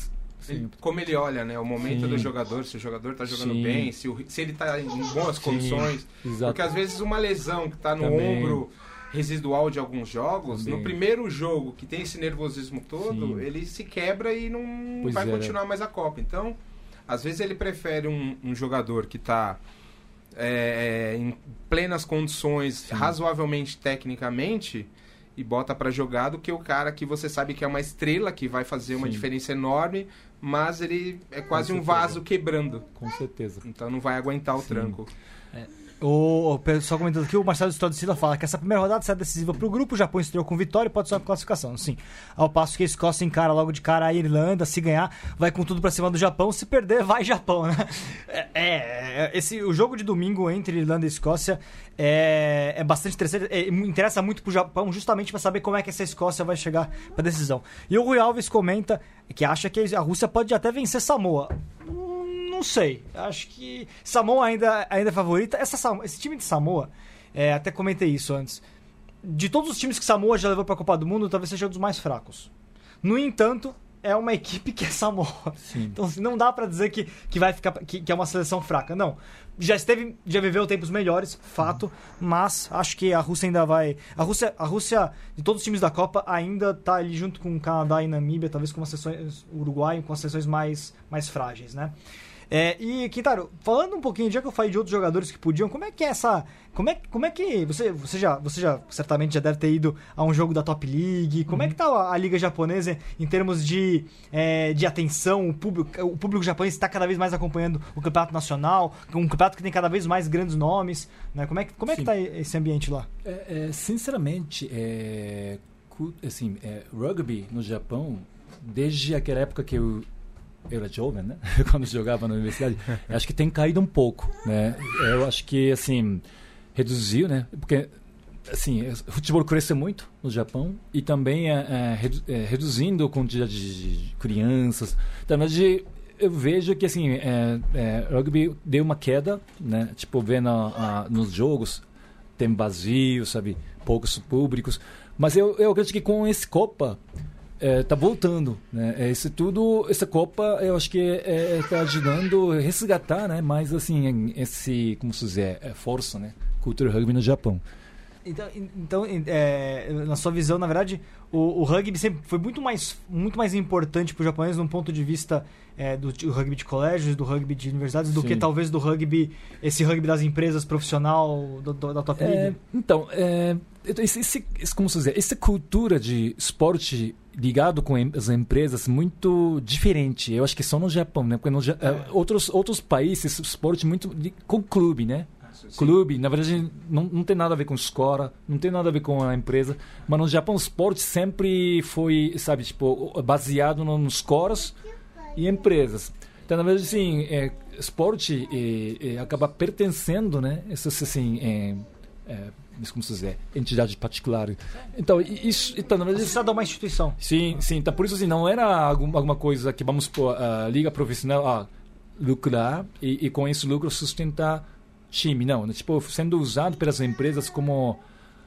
como ele olha, né? O momento Sim. do jogador, se o jogador tá jogando Sim. bem, se, o- se ele tá em boas condições. exato. Porque às vezes uma lesão que tá no Também. ombro residual de alguns jogos, Também. no primeiro jogo que tem esse nervosismo todo, ele se quebra e não Pois vai é. continuar mais a Copa. Então, às vezes ele prefere um, um jogador que tá é, é, em plenas condições, razoavelmente tecnicamente, e bota pra jogar do que o cara que você sabe que é uma estrela, que vai fazer uma Sim. diferença enorme, mas ele é quase um vaso quebrando. Com certeza. Então não vai aguentar o Sim. tranco. O, o pessoal comentando aqui, o Marcelo Estrada Silva fala que essa primeira rodada será decisiva para o grupo. O Japão estreou com vitória e pode só classificação. Sim. Ao passo que a Escócia encara logo de cara a Irlanda. Se ganhar, vai com tudo para cima do Japão. Se perder, vai Japão, né? É, é, esse, o jogo de domingo entre Irlanda e Escócia é, é bastante interessante. É, interessa muito pro Japão, justamente para saber como é que essa Escócia vai chegar para decisão. E o Rui Alves comenta que acha que a Rússia pode até vencer Samoa. Hum, Não sei. Acho que Samoa ainda, ainda é favorita. Essa, esse time de Samoa, é, até comentei isso antes. De todos os times que Samoa já levou para a Copa do Mundo, talvez seja um dos mais fracos. No entanto, é uma equipe que é Samoa. Sim. Então assim, não dá para dizer que, que vai ficar que, que é uma seleção fraca. Não. Já esteve, já viveu tempos melhores, fato, mas acho que a Rússia ainda vai. A Rússia, a Rússia, de todos os times da Copa, ainda tá ali junto com o Canadá e Namíbia, talvez com as seleções Uruguai, com as seleções mais, mais frágeis, né? É, e, Quintaro, falando um pouquinho, já que eu falei de outros jogadores que podiam, como é que é essa. Como é, como é que. Você, você, já, você já certamente já deve ter ido a um jogo da Top League. Como é que tá a, a Liga Japonesa em termos de, é, de atenção? O público, o público japonês está cada vez mais acompanhando o campeonato nacional, um campeonato que tem cada vez mais grandes nomes. Né? Como, é, que- como é que tá esse ambiente lá? É, é, sinceramente, é, assim, é, rugby no Japão, desde aquela época que eu, eu era jovem, né? Quando jogava na universidade, acho que tem caído um pouco, né? Eu acho que, assim, reduziu, né? Porque, assim, o futebol cresceu muito no Japão e também é, é, é, reduzindo a quantidade de crianças. Então, mas de- eu vejo que, assim, é, é, rugby deu uma queda, né? Tipo, vendo a- nos jogos, tem vazio, sabe? Poucos públicos. Mas eu, eu acredito que com esse Copa é, tá voltando, né? É, Esse tudo, essa Copa, eu acho que é, é, tá ajudando a resgatar, né? Mais assim, esse, como se dizer, é, força, né? cultura rugby no Japão. Então, então é, na sua visão, na verdade, o, o, rugby sempre foi muito mais, muito mais importante para os japoneses num ponto de vista é, do, do, rugby de colégios, do rugby de universidades, do Sim. que talvez do rugby, esse rugby das empresas profissional do, do, da top é, league? Então, é, esse, esse, como se dizer, essa cultura de esporte ligado com as empresas muito diferente. Eu acho que só no Japão, né? Porque no, é. outros, outros países, esporte muito com clube, né? clube, na verdade não, não tem nada a ver com escola, não tem nada a ver com a empresa, mas no Japão o esporte sempre foi, sabe, tipo, baseado nos coros e empresas. Então, na verdade, assim, é, esporte é, é, acaba pertencendo, né, essas, assim, é, como se dizer, entidade particular. Então, isso, então, verdade, Associado a uma instituição. Sim, sim. Então, por isso, assim, não era alguma coisa que vamos pôr a liga profissional, ah, lucrar e, e com esse lucro sustentar time, não. Né? Tipo, sendo usado pelas empresas como uh,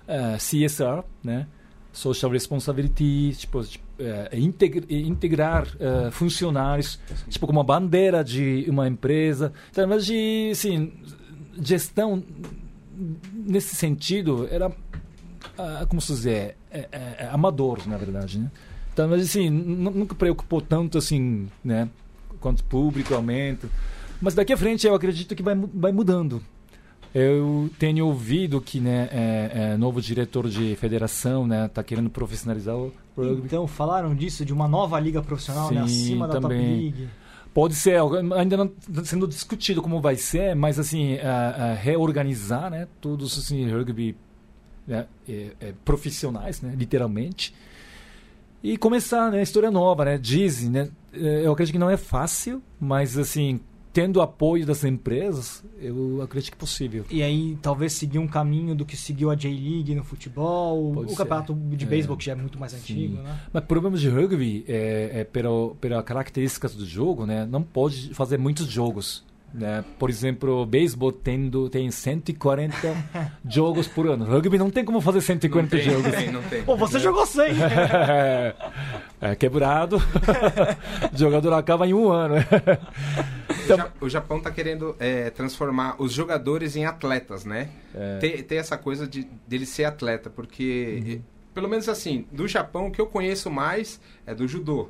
eh, CSR, né? Social Responsibility, tipo, tipo uh, integrar uh, funcionários, tipo, como uma bandeira de uma empresa. Então, mas de, assim, gestão nesse sentido era, uh, como se dizer, é, é, é amador, na verdade, né? Então, mas assim, nunca preocupou tanto assim, né? Quanto público aumenta. Mas daqui a frente eu acredito que vai, vai mudando. Eu tenho ouvido que né, é, é, novo diretor de federação né, está querendo profissionalizar o rugby. Então, falaram disso, de uma nova liga profissional né, Sim, né, acima também. da Top League. Pode ser, ainda não sendo discutido como vai ser, mas assim, reorganizar né, todos assim, rugby né, é, é, profissionais, né, literalmente. E começar né, história nova, né? Dizem, né? É, eu acredito que não é fácil, mas assim, tendo apoio das empresas, eu acredito que é possível. E aí, talvez seguir um caminho do que seguiu a J-League no futebol, Pode o ser. campeonato de é. beisebol, que já é muito mais antigo, Sim. né? Mas problemas de rugby, é, é, pela, pela características do jogo, né, não pode fazer muitos jogos. Né? Por exemplo, o beisebol tendo, tem 140 jogos por ano. Rugby não tem como fazer 140 não tem, jogos. Não tem, não tem. Pô, você é. jogou 100. é, quebrado. o jogador acaba em um ano. Então, o Japão está querendo é, transformar os jogadores em atletas, né? É. Ter, ter, essa coisa de dele ser atleta, porque, uhum. pelo menos assim, do Japão, o que eu conheço mais é do judô.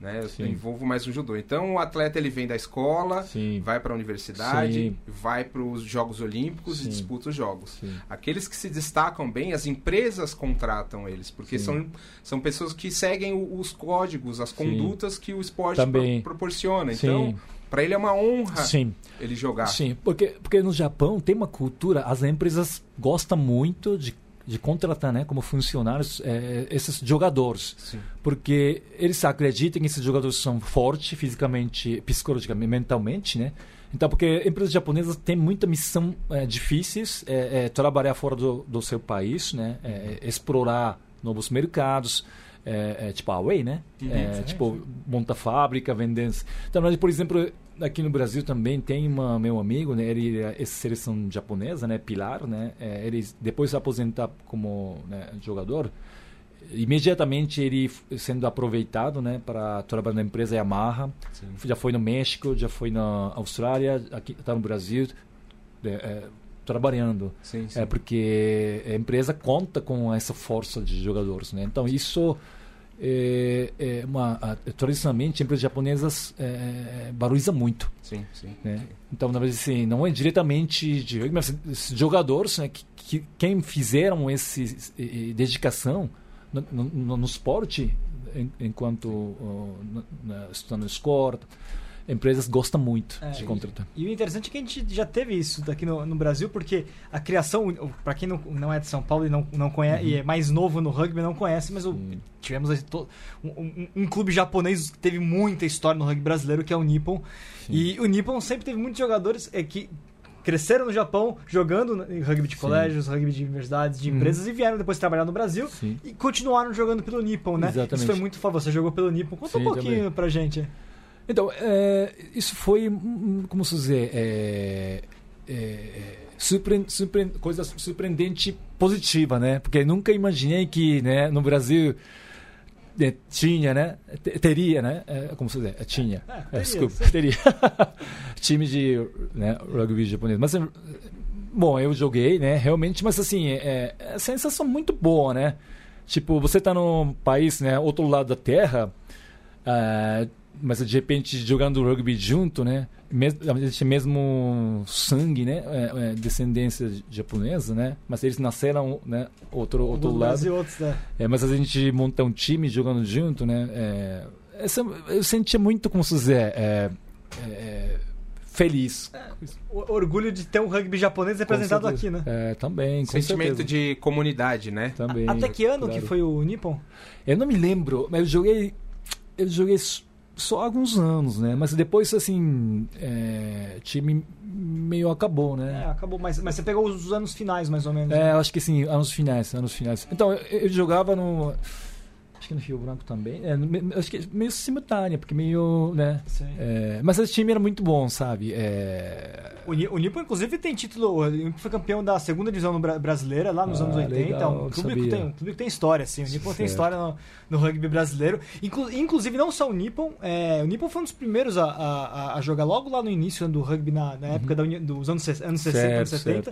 Né? Eu Sim. envolvo mais no judô. Então o atleta ele vem da escola, Sim. vai para a universidade, Sim. vai para os Jogos Olímpicos e disputa os jogos. Aqueles que se destacam bem, as empresas contratam eles, porque são, são pessoas que seguem os códigos, as condutas que o esporte pro, proporciona. Então para ele é uma honra Sim. ele jogar. Sim, porque, porque no Japão tem uma cultura, as empresas gostam muito de de contratar né, como funcionários é, esses jogadores. Sim. Porque eles acreditam que esses jogadores são fortes fisicamente, psicologicamente, mentalmente, né? Então, porque empresas japonesas têm muita missão é, difíceis, é, é, trabalhar fora do, do seu país, né? Explorar novos mercados, é, tipo a Huawei, né? Uhum, tipo, monta fábrica, vender... Então, por exemplo, aqui no Brasil também tem uma, meu amigo, né? Ele é seleção japonesa, né? Pilar, né? É, ele depois de se aposentar como né, jogador, imediatamente ele sendo aproveitado, né? Para trabalhar na empresa Yamaha. Sim. Já foi no México, já foi na Austrália, aqui está no Brasil, é, é, trabalhando. Sim, sim. É porque a empresa conta com essa força de jogadores, né? Então isso é, é uma, a, tradicionalmente, empresas japonesas é, valoriza muito. Sim, sim, né? sim, Então, na verdade, assim, não é diretamente de jogadores né, que, que, quem fizeram esse dedicação no, no, no esporte, enquanto uh, na, estudando escola, empresas gostam muito é, de contratar. E, o interessante é que a gente já teve isso daqui no, no Brasil, porque a criação, para quem não, não é de São Paulo e não, não conhece, uhum. e é mais novo no rugby, não conhece, mas o, tivemos um, um, um, clube japonês que teve muita história no rugby brasileiro, que é o Nippon. Sim. E o Nippon sempre teve muitos jogadores é, que cresceram no Japão jogando em rugby de Sim. colégios, rugby de universidades, de uhum. empresas e vieram depois trabalhar no Brasil Sim. e continuaram jogando pelo Nippon, né? Exatamente. Isso foi muito famoso. Você jogou pelo Nippon. Conta Sim, um pouquinho também. pra gente. Então, é, isso foi, como se dizer, é, é, surpre, surpre, coisa surpreendente positiva, né? Porque nunca imaginei que né, no Brasil é, tinha, né? Teria, né? É, como se diz? É, tinha. É, teria, desculpa, teria. Time de né, rugby japonês. Mas, bom, eu joguei, né, realmente, mas assim, é, é sensação muito boa, né? Tipo, você tá num país, né, outro lado da terra, ah, mas de repente jogando rugby junto, né? Mesmo, a gente mesmo sangue, né? É, é, descendência japonesa, né? Mas eles nasceram, né? Outro outro Alguns lado. mais e outros, né? É, mas a gente monta um time jogando junto, né? É, essa- eu sentia muito, como se dizer, é, é, feliz. O orgulho de ter um rugby japonês representado aqui, né? É, também, com Sentimento certeza. de comunidade, né? Também, Até que ano claro. que foi o Nippon? Eu não me lembro, mas eu joguei. Eu joguei só alguns anos, né? Mas depois, assim. É, time meio acabou, É, né? acabou, mas, mas você pegou os anos finais, mais ou menos. É, né? acho que sim, anos finais, anos finais. Então, eu, eu jogava no. Acho que no Rio Branco também. É, acho que meio simultânea, porque meio. né? É, mas esse time era muito bom, sabe? É, O, o Nippon, inclusive, tem título. O Nippon foi campeão da segunda divisão brasileira lá nos Ah, anos 80. legal, um, clube que tem, um clube que tem história, assim. O Nippon tem Certo. história no, no rugby brasileiro. Inclu- inclusive, não só o Nippon. é, o Nippon foi um dos primeiros a, a- a jogar logo lá no início do rugby, na, na época da dos anos, anos 60, anos Certo, 70.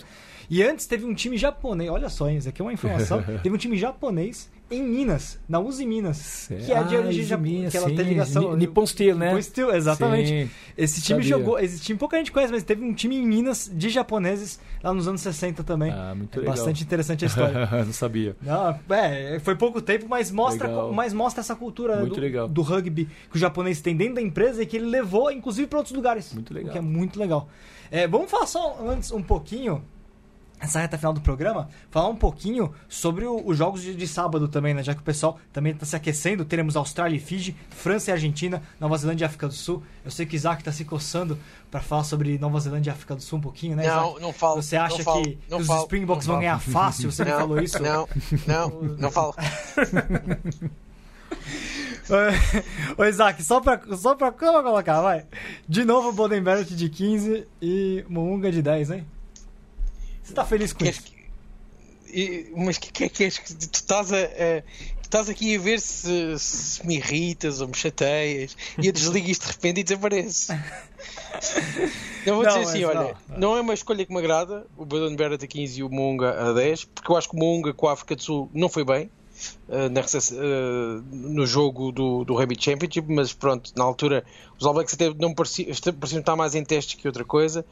E antes teve um time japonês. Olha só, hein, isso aqui é uma informação. teve um time japonês em Minas, na Uzi Minas. Que é de Ah, origem japonesa. Minas, Que ela tem ligação. Ni- Nippon Steel, né? Nippon Steel, exatamente. Sim. Esse time Sabia. jogou. Esse time pouca gente conhece, mas teve um time em Minas de japoneses lá nos anos 60 também. Ah, muito É legal. bastante interessante a história. não sabia. Não, é, foi pouco tempo, mas mostra, Legal. mas mostra essa cultura do, do rugby que o japonês tem dentro da empresa e que ele levou, inclusive, para outros lugares. Muito legal. O que é muito legal. É, vamos falar só antes um pouquinho, essa reta final do programa, falar um pouquinho sobre o- os jogos de, de sábado também, né? Já que o pessoal também está se aquecendo. Teremos Austrália e Fiji, França e Argentina, Nova Zelândia e África do Sul. Eu sei que o Isaac está se coçando para falar sobre Nova Zelândia e África do Sul um pouquinho, né? Não, Isaac? não falo. Você acha não falo, que, não os falo, Springboks não vão falo. ganhar fácil? Você me não, falou isso? Não, não, não falo. Ô Isaac, só pra, só pra como colocar, vai. De novo, Boden Barrett de 15 e Mounga de 10, hein? Você tá feliz com Queres isso? que- e- Mas que que é que és que tu estás a, a- estás aqui a ver se, se me irritas ou me chateias e eu desligo isto de repente e desaparece. Eu vou Não, dizer assim: olha, não, não, é uma escolha que me agrada o Badon Barrett a 15 e o Munga a 10, porque eu acho que o Munga com a África do Sul não foi bem. eh, na eh, no jogo do, do Rugby Championship, mas pronto, na altura os All Blacks até não pareciam, pareciam estar mais em testes que outra coisa.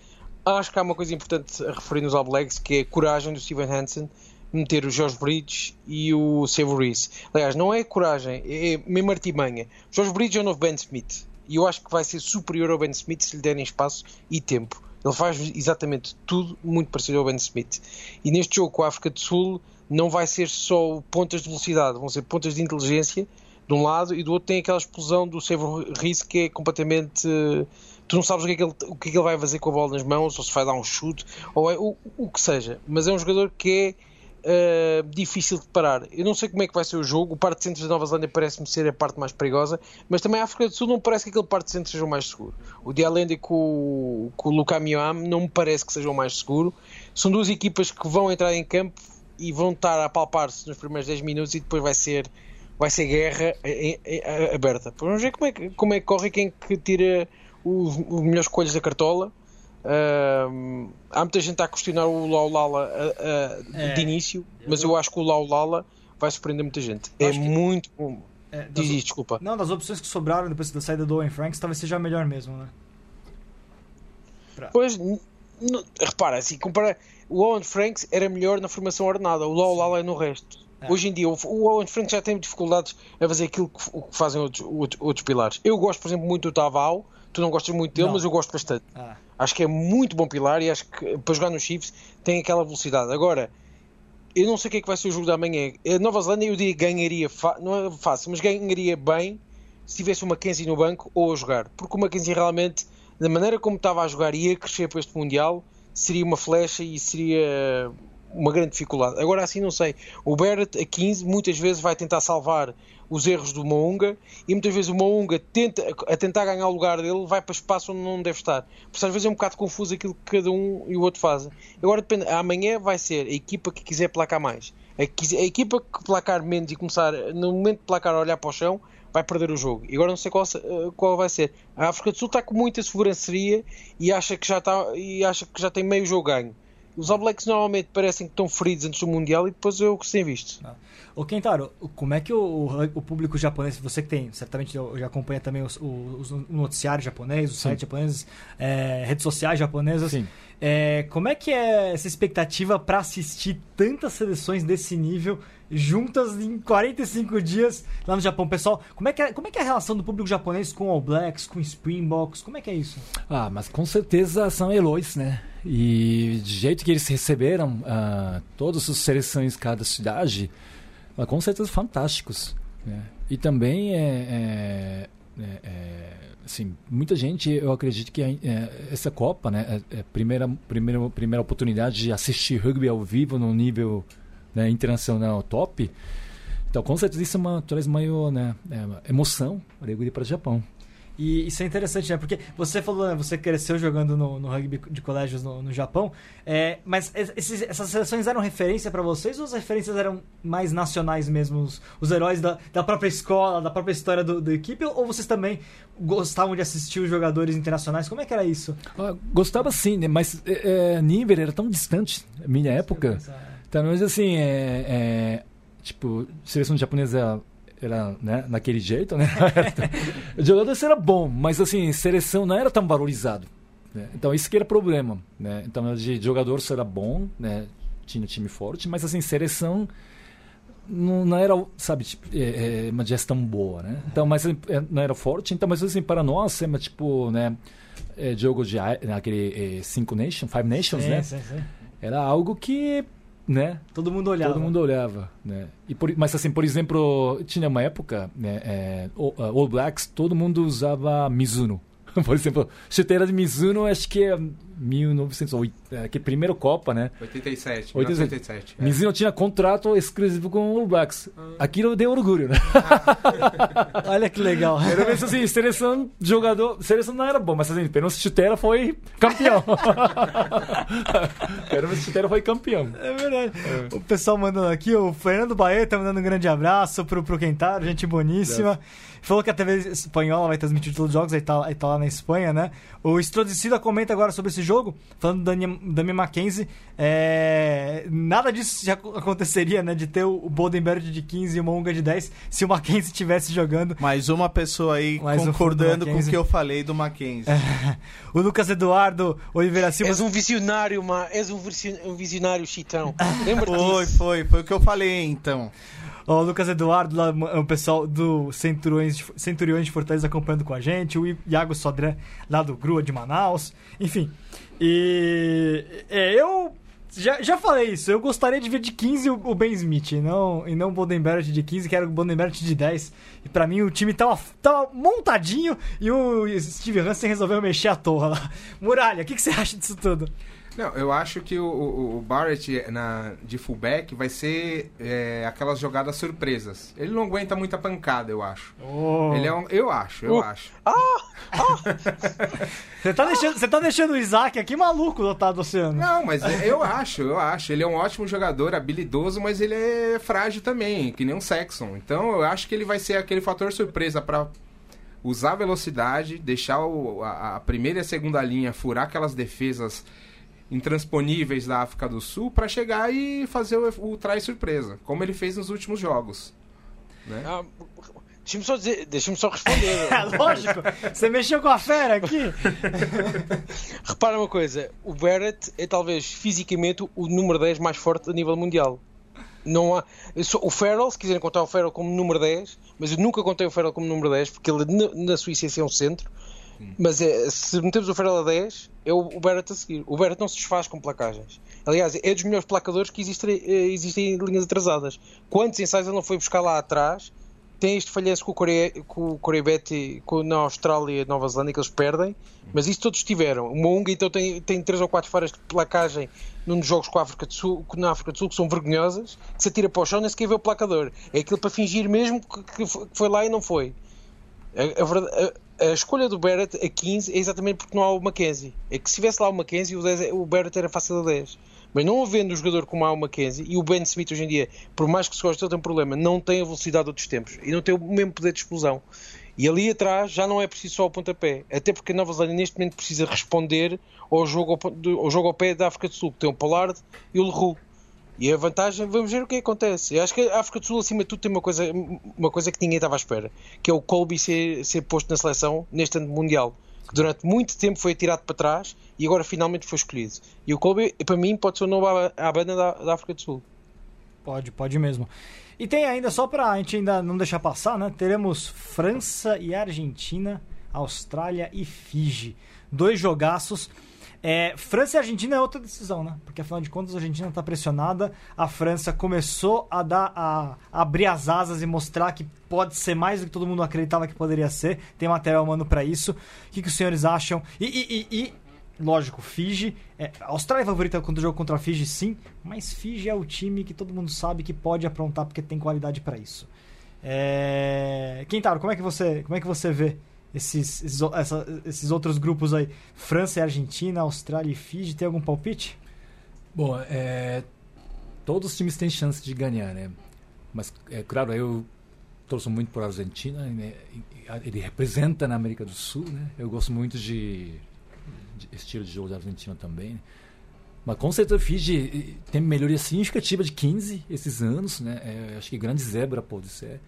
Acho que há uma coisa importante a referir nos All Blacks que é a coragem do Steven Hansen meter o Jorge Bridges e o Savoy Reese. Aliás, não é coragem, é mesmo artimanha. Jorge Bridges é o novo Ben Smith e eu acho que vai ser superior ao Ben Smith se lhe derem espaço e tempo. Ele faz exatamente tudo muito parecido ao Ben Smith. E neste jogo com a África do Sul não vai ser só pontas de velocidade, vão ser pontas de inteligência de um lado e do outro tem aquela explosão do Savoy Reese que é completamente. Tu não sabes o que, é que ele, o que é que ele vai fazer com a bola nas mãos, ou se vai dar um chute, ou é, o, o que seja. Mas é um jogador que é uh, difícil de parar. Eu não sei como é que vai ser o jogo. O parte de centros da Nova Zelândia parece-me ser a parte mais perigosa, mas também a África do Sul não parece que aquele parte de centros seja o mais seguro. O Dialende com, com o Luka Mioam não me parece que seja o mais seguro. São duas equipas que vão entrar em campo e vão estar a palpar-se nos primeiros 10 minutos e depois vai ser, vai ser guerra eh, eh, aberta. Vamos ver como é que, como é que corre quem que tira os, os melhores coelhos da cartola. Ahm, há muita gente a questionar o Laulala É. de início, mas eu acho que o Laulala vai surpreender muita gente. É Acho que- muito bom. É, das, Diz desculpa. não, das opções que sobraram depois da saída do Owen Franks, talvez seja a melhor mesmo, né? Pois, n- n- repara, assim, compara, o Owen Franks era melhor na formação ordenada, o Laulala é no resto. É. Hoje em dia, o, o Owen Franks já tem dificuldades a fazer aquilo que, que fazem outros, outros, outros pilares. Eu gosto, por exemplo, muito do Tavau, tu não gostas muito dele, Não. mas eu gosto bastante. Ah, Acho que é muito bom pilar e acho que para jogar nos Chiefs tem aquela velocidade. Agora, eu não sei o que é que vai ser o jogo da manhã. A Nova Zelândia eu diria que ganharia, não é fácil, mas ganharia bem se tivesse o Mackenzie no banco ou a jogar. Porque o Mackenzie realmente, da maneira como estava a jogar e ia crescer para este Mundial, seria uma flecha e seria uma grande dificuldade. Agora assim não sei. O Barrett a 15 muitas vezes vai tentar salvar os erros do Mounga e muitas vezes o Mounga tenta, a tentar ganhar o lugar dele vai para espaço onde não deve estar. Por às vezes é um bocado confuso aquilo que cada um e o outro fazem. Agora depende, amanhã vai ser a equipa que quiser placar mais. A, a equipa que placar menos e começar no momento de placar a olhar para o chão vai perder o jogo. E agora não sei qual, eh, qual vai ser. A África do Sul está com muita sobranceria e acha que já está e acha que já tem meio jogo ganho. Os All Blacks normalmente parecem que estão feridos antes do Mundial e depois é o que se tem visto. Ô Kentaro, como é que o, o público japonês, você que tem, certamente já acompanha também os, os, o noticiário japonês, os sites japoneses, é, redes sociais japonesas, Sim. É, como é que é essa expectativa para assistir tantas seleções desse nível juntas em 45 dias lá no Japão? Pessoal, como é que é, como é, que é a relação do público japonês com All Blacks, com Springboks? Como é que é isso? Ah, mas com certeza são heróis, né? E do jeito que eles receberam uh, todas as seleções cada cidade, uh, com certeza fantásticos. Né? E também é, é, é, é, assim, muita gente, eu acredito que é, essa Copa, né, é a primeira, primeira, primeira oportunidade de assistir rugby ao vivo no nível né, internacional top. Então, com certeza isso é uma, traz maior né, emoção para o Japão. E isso é interessante, né? Porque você falou, né? você cresceu jogando no, no rugby de colégios no, no Japão, é, mas esses, essas seleções eram referência para vocês ou as referências eram mais nacionais mesmo? Os, os heróis da, da própria escola, da própria história do, da equipe? Ou vocês também gostavam de assistir os jogadores internacionais? Como é que era isso? Ah, gostava sim, né? Mas é, é nível era tão distante minha época. Então, mas assim, é, é, tipo, seleção japonesa era né, naquele jeito, né? o jogador era bom, mas assim, seleção não era tão valorizado. Né? Então isso que era problema, né? Então de jogador era bom, né? Tinha time forte, mas assim, seleção não, não era, sabe, tipo, é, é uma gestão boa, né? Então, mas é, não era forte, então, mas assim, para nós, é, tipo, né, é, jogo de aquele é, Cinco Nations, Five Nations, sim, né? Sim, sim. Era algo que né? Todo mundo olhava. Todo mundo olhava, né? E por, mas assim, por exemplo, tinha uma época, né, é, All Blacks, todo mundo usava Mizuno. por exemplo, chuteira de Mizuno, acho que é 1908, é, que primeiro Copa, né? 87, 87. É. Mizuno tinha contrato exclusivo com o All Blacks. Ah. Aquilo deu orgulho, né? Olha que legal. Era mesmo assim, seleção, jogador, seleção não era bom, mas assim, pelo chuteira foi campeão. pelo chuteira foi campeão. É verdade. É. O pessoal mandando aqui, o Fernando Baeta mandando um grande abraço pro, pro Quentaro, gente boníssima. Falou que a TV espanhola vai transmitir todos os jogos, aí tá, aí tá lá na Espanha, né? O Estrodicida comenta agora sobre esse jogo, falando do Dami Mackenzie. É... Nada disso já aconteceria, né? De ter o Bodenberg de 15 e o Monga de 10 se o Mackenzie estivesse jogando. Mais uma pessoa aí Mais concordando um com o que eu falei do Mackenzie. É. O Lucas Eduardo Oliveira Silva. És um visionário, ma... és um visionário chitão. Lembra Foi, foi, foi o que eu falei então. O Lucas Eduardo, lá, o pessoal do Centuriões de, Centuriões de Fortaleza acompanhando com a gente. O Iago Sodré, lá do Grua de Manaus. Enfim. E é, eu já, já falei isso. Eu gostaria de ver de 15 o, o Ben Smith e não, e não o Bodenberg de 15, que era o Bodenberg de 10. E pra mim o time tava, tava montadinho e o Steve Hansen resolveu mexer a torre lá. Muralha, o que, que você acha disso tudo? Não, eu acho que o, o, o Barrett na, de fullback vai ser é, aquelas jogadas surpresas. Ele não aguenta muita pancada, eu acho. Oh. Ele é um, eu acho, eu oh. acho. Ah! ah. você, tá deixando, você tá deixando o Isaac aqui maluco do outro oceano. Não, mas eu acho, eu acho. Ele é um ótimo jogador, habilidoso, mas ele é frágil também, que nem um Sexton. Então eu acho que ele vai ser aquele fator surpresa para usar a velocidade, deixar o, a, a primeira e a segunda linha furar aquelas defesas intransponíveis da África do Sul para chegar e fazer o, o trai surpresa, como ele fez nos últimos jogos. Né? Ah, Deixa-me só, dizer, deixa só responder. É, lógico, você mexeu com a fera aqui. Repara uma coisa: o Barrett é talvez fisicamente o número 10 mais forte a nível mundial. Não há, o Farrell, se quiserem contar o Farrell como número 10, mas eu nunca contei o Farrell como número 10 porque ele na sua essência é um centro mas é, se metemos o Ferrell a 10, é o, o Barrett a seguir. O Barrett não se desfaz com placagens. Aliás, é dos melhores placadores que existem, eh, existem em linhas atrasadas. Quantos ensaios ele não foi buscar lá atrás? Tem este falhanço com o Coreia, com o com, na Austrália e Nova Zelândia que eles perdem, mas isso todos tiveram. O Mounga então tem, tem 3 ou 4 falhas de placagem num dos jogos com a África do Sul, na África do Sul que são vergonhosas, que se atira para o chão nem sequer vê o placador. É aquilo para fingir mesmo que, que foi lá e não foi. A, a, verdade, a escolha do Barrett a 15 é exatamente porque não há o Mackenzie. É que se tivesse lá o Mackenzie, o, 10, é, o Barrett era fácil a 10. Mas não havendo o jogador como há o Mackenzie, e o Ben Smith hoje em dia, por mais que se goste, tem um problema, não tem a velocidade de outros tempos e não tem o mesmo poder de explosão. E ali atrás já não é preciso só o pontapé. Até porque a Nova Zelândia neste momento precisa responder ao jogo ao, ao, jogo ao pé da África do Sul, que tem o Pollard e o Leroux. E a vantagem, vamos ver o que acontece. Eu acho que a África do Sul, acima de tudo, tem uma coisa, uma coisa que ninguém estava à espera, que é o Colby ser, ser posto na seleção neste ano mundial. Que durante muito tempo foi tirado para trás e agora finalmente foi escolhido. E o Colby, para mim, pode ser o novo à banda da, da África do Sul. Pode, pode mesmo. E tem ainda, só pra gente ainda não deixar passar, né? Teremos França e Argentina, Austrália e Fiji. Dois jogaços. É, França e Argentina é outra decisão, né? Porque afinal de contas a Argentina tá pressionada. A França começou a dar a, abrir as asas e mostrar que pode ser mais do que todo mundo acreditava que poderia ser. Tem material humano pra isso. O que, que os senhores acham? E, e- e- e, lógico, Fiji. É, Austrália é favorita contra o jogo contra a Fiji, sim. Mas Fiji é o time que todo mundo sabe que pode aprontar porque tem qualidade pra isso. É... Quintaro, como é que você, como é que você vê esses, esses, essa- esses outros grupos aí? França e Argentina, Austrália e Fiji, tem algum palpite? Bom, é, todos os times têm chance de ganhar, né? Mas, é claro, eu torço muito por Argentina. Né? Ele representa na América do Sul, né? Eu gosto muito de, de estilo de jogo da Argentina também. né? Mas com certeza Fiji tem melhoria significativa de 15 esses anos, né? É, acho que grande zebra pode ser.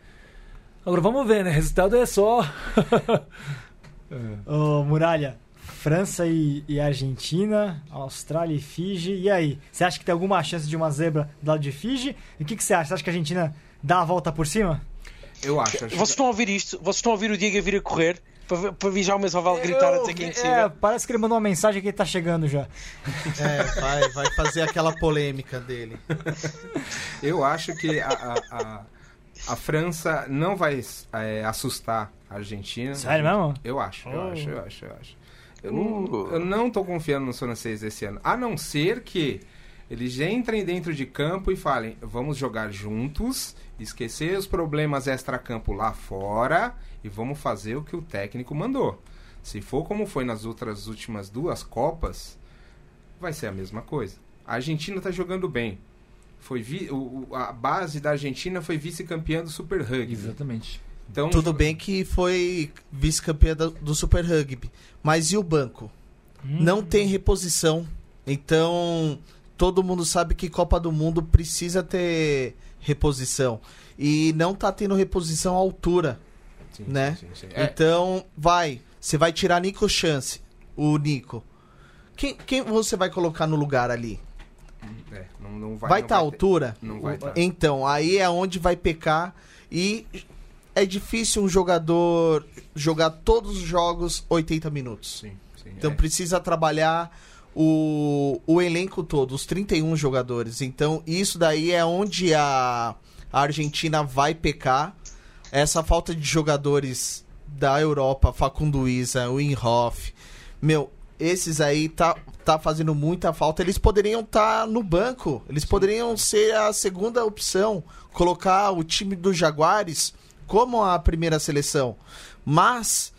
Agora vamos ver, né? Resultado é só. É. Ô, Muralha, França e, e Argentina, Austrália e Fiji. E aí? Você acha que tem alguma chance de uma zebra do lado de Fiji? E o que, que você acha? Você acha que a Argentina dá a volta por cima? Eu acho. acho Vocês estão a ouvir isto? Vocês estão a ouvir o Diego vir a correr para, para vir já o Mesoval gritar a dizer que é é, parece que ele mandou uma mensagem que ele tá chegando já. É, vai, vai fazer aquela polêmica dele. Eu acho que a, a, a, a França não vai é, assustar a Argentina. Sério mesmo? Eu acho, eu Oh. acho, eu acho, eu acho. Eu não, Uh. eu não tô confiando nos franceses esse ano. A não ser que eles entrem dentro de campo e falem, vamos jogar juntos, esquecer os problemas extra-campo lá fora e vamos fazer o que o técnico mandou. Se for como foi nas outras últimas duas Copas, vai ser a mesma coisa. A Argentina tá jogando bem. Foi vi- o- a base da Argentina foi vice-campeã do Super Rugby. Exatamente. Então, Tudo bem que foi vice-campeã do, do Super Rugby. Mas e o banco? Não tem reposição. Então, todo mundo sabe que Copa do Mundo precisa ter reposição. E não tá tendo reposição à altura. Sim, né? sim, sim. É, Então, vai. Você vai tirar Nico Chance, o Nico. Quem, quem você vai colocar no lugar ali? É, não, não vai estar à ter- altura? Não vai tá. Então, aí é onde vai pecar e é difícil um jogador jogar todos os jogos 80 minutos. Sim, sim. Então é. precisa trabalhar o, o elenco todo, os 31 jogadores. Então isso daí é onde a, a Argentina vai pecar. Essa falta de jogadores da Europa, Facundo Isa, Winhoff, meu, esses aí tá, tá fazendo muita falta. Eles poderiam estar no banco, eles poderiam ser a segunda opção, colocar o time dos Jaguares como a primeira seleção. Mas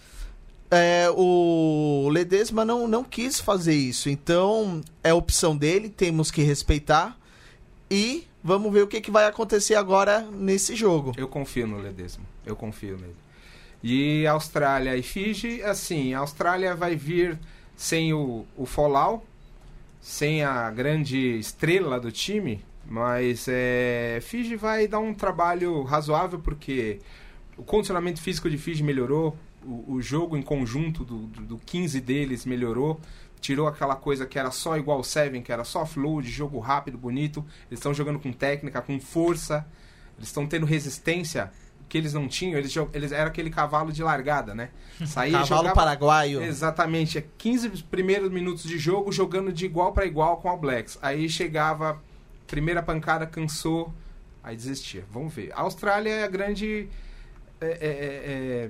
é, o Ledesma não, não quis fazer isso. Então, é opção dele, temos que respeitar. E vamos ver o que, que vai acontecer agora nesse jogo. Eu confio no Ledesma. Eu confio nele. E Austrália e Fiji, assim, a Austrália vai vir sem o, o Folau, sem a grande estrela do time, mas é, Fiji vai dar um trabalho razoável porque o condicionamento físico de Fiji melhorou, o, o jogo em conjunto do, do, do 15 deles melhorou, tirou aquela coisa que era só igual o Seven, que era só flow, jogo rápido, bonito. Eles estão jogando com técnica, com força, eles estão tendo resistência que eles não tinham, eles, eles era aquele cavalo de largada, né? Saía Cavalo jogava- paraguaio. Exatamente, é 15 primeiros minutos de jogo jogando de igual para igual com o Blacks. Aí chegava, primeira pancada, cansou, aí desistia. Vamos ver. A Austrália é a grande. é- é- é- é-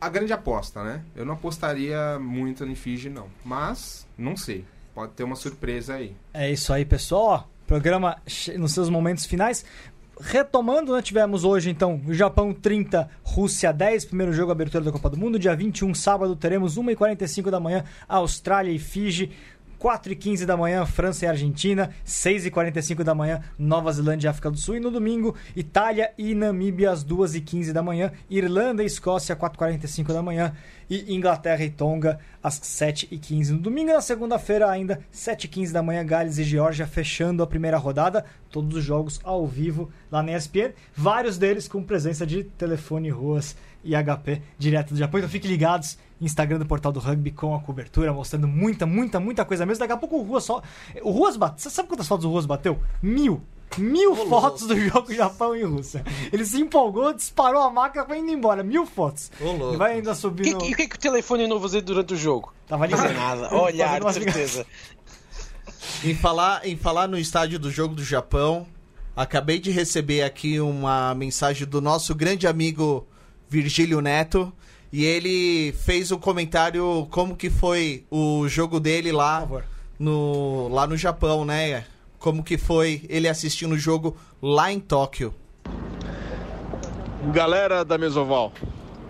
a grande aposta, né? Eu não apostaria muito em Fiji, não. Mas, não sei. Pode ter uma surpresa aí. É isso aí, pessoal. Programa nos seus momentos finais. Retomando, né, tivemos hoje então Japão 30, Rússia 10, primeiro jogo abertura da Copa do Mundo. Dia 21, sábado, teremos 1h45 da manhã, Austrália e Fiji. 4 e 15 da manhã, França e Argentina. 6 e 45 da manhã, Nova Zelândia e África do Sul. E no domingo, Itália e Namíbia, às 2 e 15 da manhã. Irlanda e Escócia, 4 e 45 da manhã. E Inglaterra e Tonga, às 7 e 15 no domingo. Na segunda-feira, ainda, 7 e 15 da manhã, Gales e Geórgia, fechando a primeira rodada. Todos os jogos ao vivo lá na ESPN. Vários deles com presença de telefone, ruas e HP direto do Japão. Então fiquem ligados. Instagram do Portal do Rugby com a cobertura, mostrando muita, muita, muita coisa mesmo. Daqui a pouco o Ruas só. O Ruas bateu. Você sabe quantas fotos o Ruas bateu? Mil! Mil fotos do jogo Japão e Rússia. Ele se empolgou, disparou a máquina foi indo embora. Mil fotos. Ô, louco. E vai ainda no. E o que que o telefone não fazer durante o jogo? Tava ali Fazer nada. Olhar, de certeza. Em falar, em falar no estádio do jogo do Japão, acabei de receber aqui uma mensagem do nosso grande amigo Virgílio Neto. E ele fez um comentário como que foi o jogo dele lá no, lá no Japão, né? Como que foi ele assistindo o jogo lá em Tóquio. Galera da Mesoval,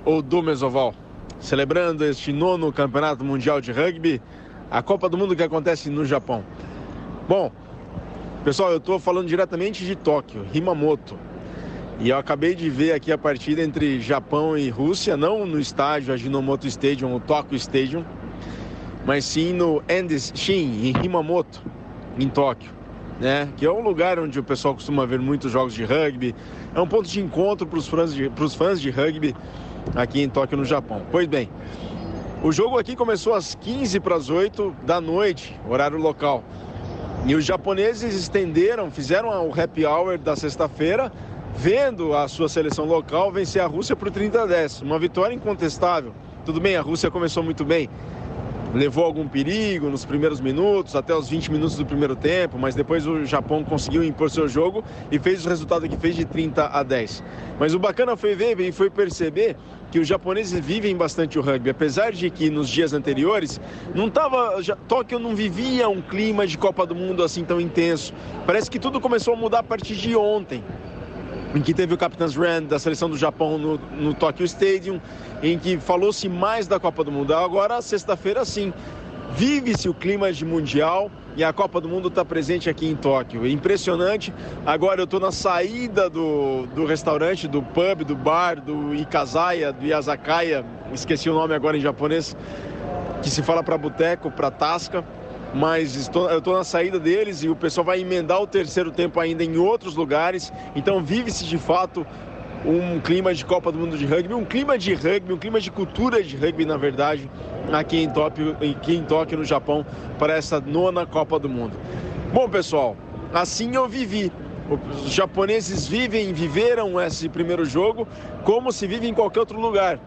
ou do Mesoval, celebrando este nono Campeonato Mundial de Rugby, a Copa do Mundo que acontece no Japão. Bom, pessoal, eu estou falando diretamente de Tóquio, Himamoto. E eu acabei de ver aqui a partida entre Japão e Rússia, não no estádio Ajinomoto Stadium, o Tóquio Stadium, mas sim no Andes Shin, em Himamoto, em Tóquio. Né? Que é um lugar onde o pessoal costuma ver muitos jogos de rugby, é um ponto de encontro para os fãs de, fãs de rugby aqui em Tóquio, no Japão. Pois bem, o jogo aqui começou às 15 para as 8 da noite, horário local. E os japoneses estenderam, fizeram o happy hour da sexta-feira, vendo a sua seleção local vencer a Rússia por 30 a 10. Uma vitória incontestável. Tudo bem, a Rússia começou muito bem, levou algum perigo nos primeiros minutos, até os 20 minutos do primeiro tempo, mas depois o Japão conseguiu impor seu jogo e fez o resultado que fez de 30 a 10. Mas o bacana foi ver e foi perceber que os japoneses vivem bastante o rugby, apesar de que nos dias anteriores não tava, já, Tóquio não vivia um clima de Copa do Mundo assim tão intenso. Parece que tudo começou a mudar a partir de ontem em que teve o Captain's Run da seleção do Japão no, no Tokyo Stadium, em que falou-se mais da Copa do Mundo. Agora, sexta-feira, sim, vive-se o clima de Mundial e a Copa do Mundo está presente aqui em Tóquio. Impressionante. Agora eu estou na saída do, do restaurante, do pub, do bar, do Ikazaya, do Yazakaya, esqueci o nome agora em japonês, que se fala para boteco, para tasca mas estou, eu estou na saída deles e o pessoal vai emendar o terceiro tempo ainda em outros lugares. Então vive-se de fato um clima de Copa do Mundo de Rugby, um clima de rugby, um clima de cultura de rugby, na verdade, aqui em Tóquio, aqui em Tóquio no Japão, para essa nona Copa do Mundo. Bom, pessoal, assim eu vivi. Os japoneses vivem, viveram esse primeiro jogo como se vive em qualquer outro lugar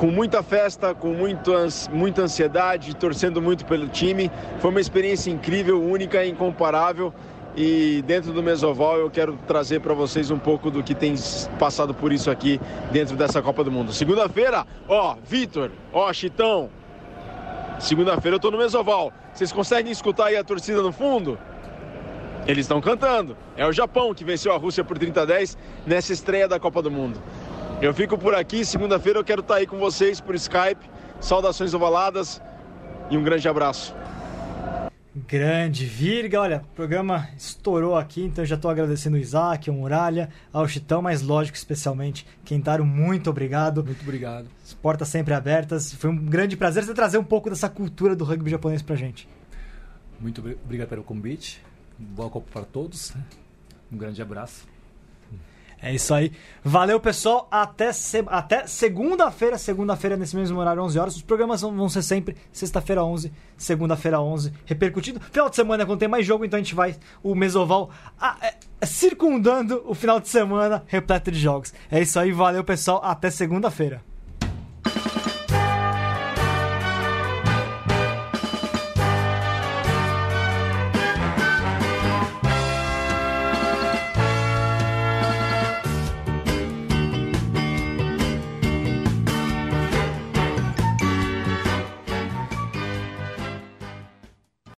com muita festa, com muito, muita ansiedade, torcendo muito pelo time. Foi uma experiência incrível, única, incomparável. E dentro do Mesoval eu quero trazer para vocês um pouco do que tem passado por isso aqui dentro dessa Copa do Mundo. Segunda-feira, ó, Vitor, ó, Chitão. Segunda-feira eu tô no Mesoval. Vocês conseguem escutar aí a torcida no fundo? Eles estão cantando. É o Japão que venceu a Rússia por 30 a 10 nessa estreia da Copa do Mundo. Eu fico por aqui, segunda-feira eu quero estar aí com vocês por Skype. Saudações ovaladas e um grande abraço. Grande Virga, olha, o programa estourou aqui, então eu já estou agradecendo o Isaac, ao Muralha, ao Chitão, mas lógico, especialmente Kentaro, muito obrigado. Muito obrigado. As portas sempre abertas. Foi um grande prazer você trazer um pouco dessa cultura do rugby japonês pra gente. Muito obri- obrigado pelo convite. Boa Copa para todos. Um grande abraço. É isso aí. Valeu, pessoal. Até, se- até segunda-feira. Segunda-feira, nesse mesmo horário, 11 horas. Os programas vão, ser sempre sexta-feira, 11, segunda-feira, 11, repercutindo. Final de semana, quando tem mais jogo, então a gente vai, o Mesoval, ah, é, circundando o final de semana repleto de jogos. É isso aí. Valeu, pessoal. Até segunda-feira.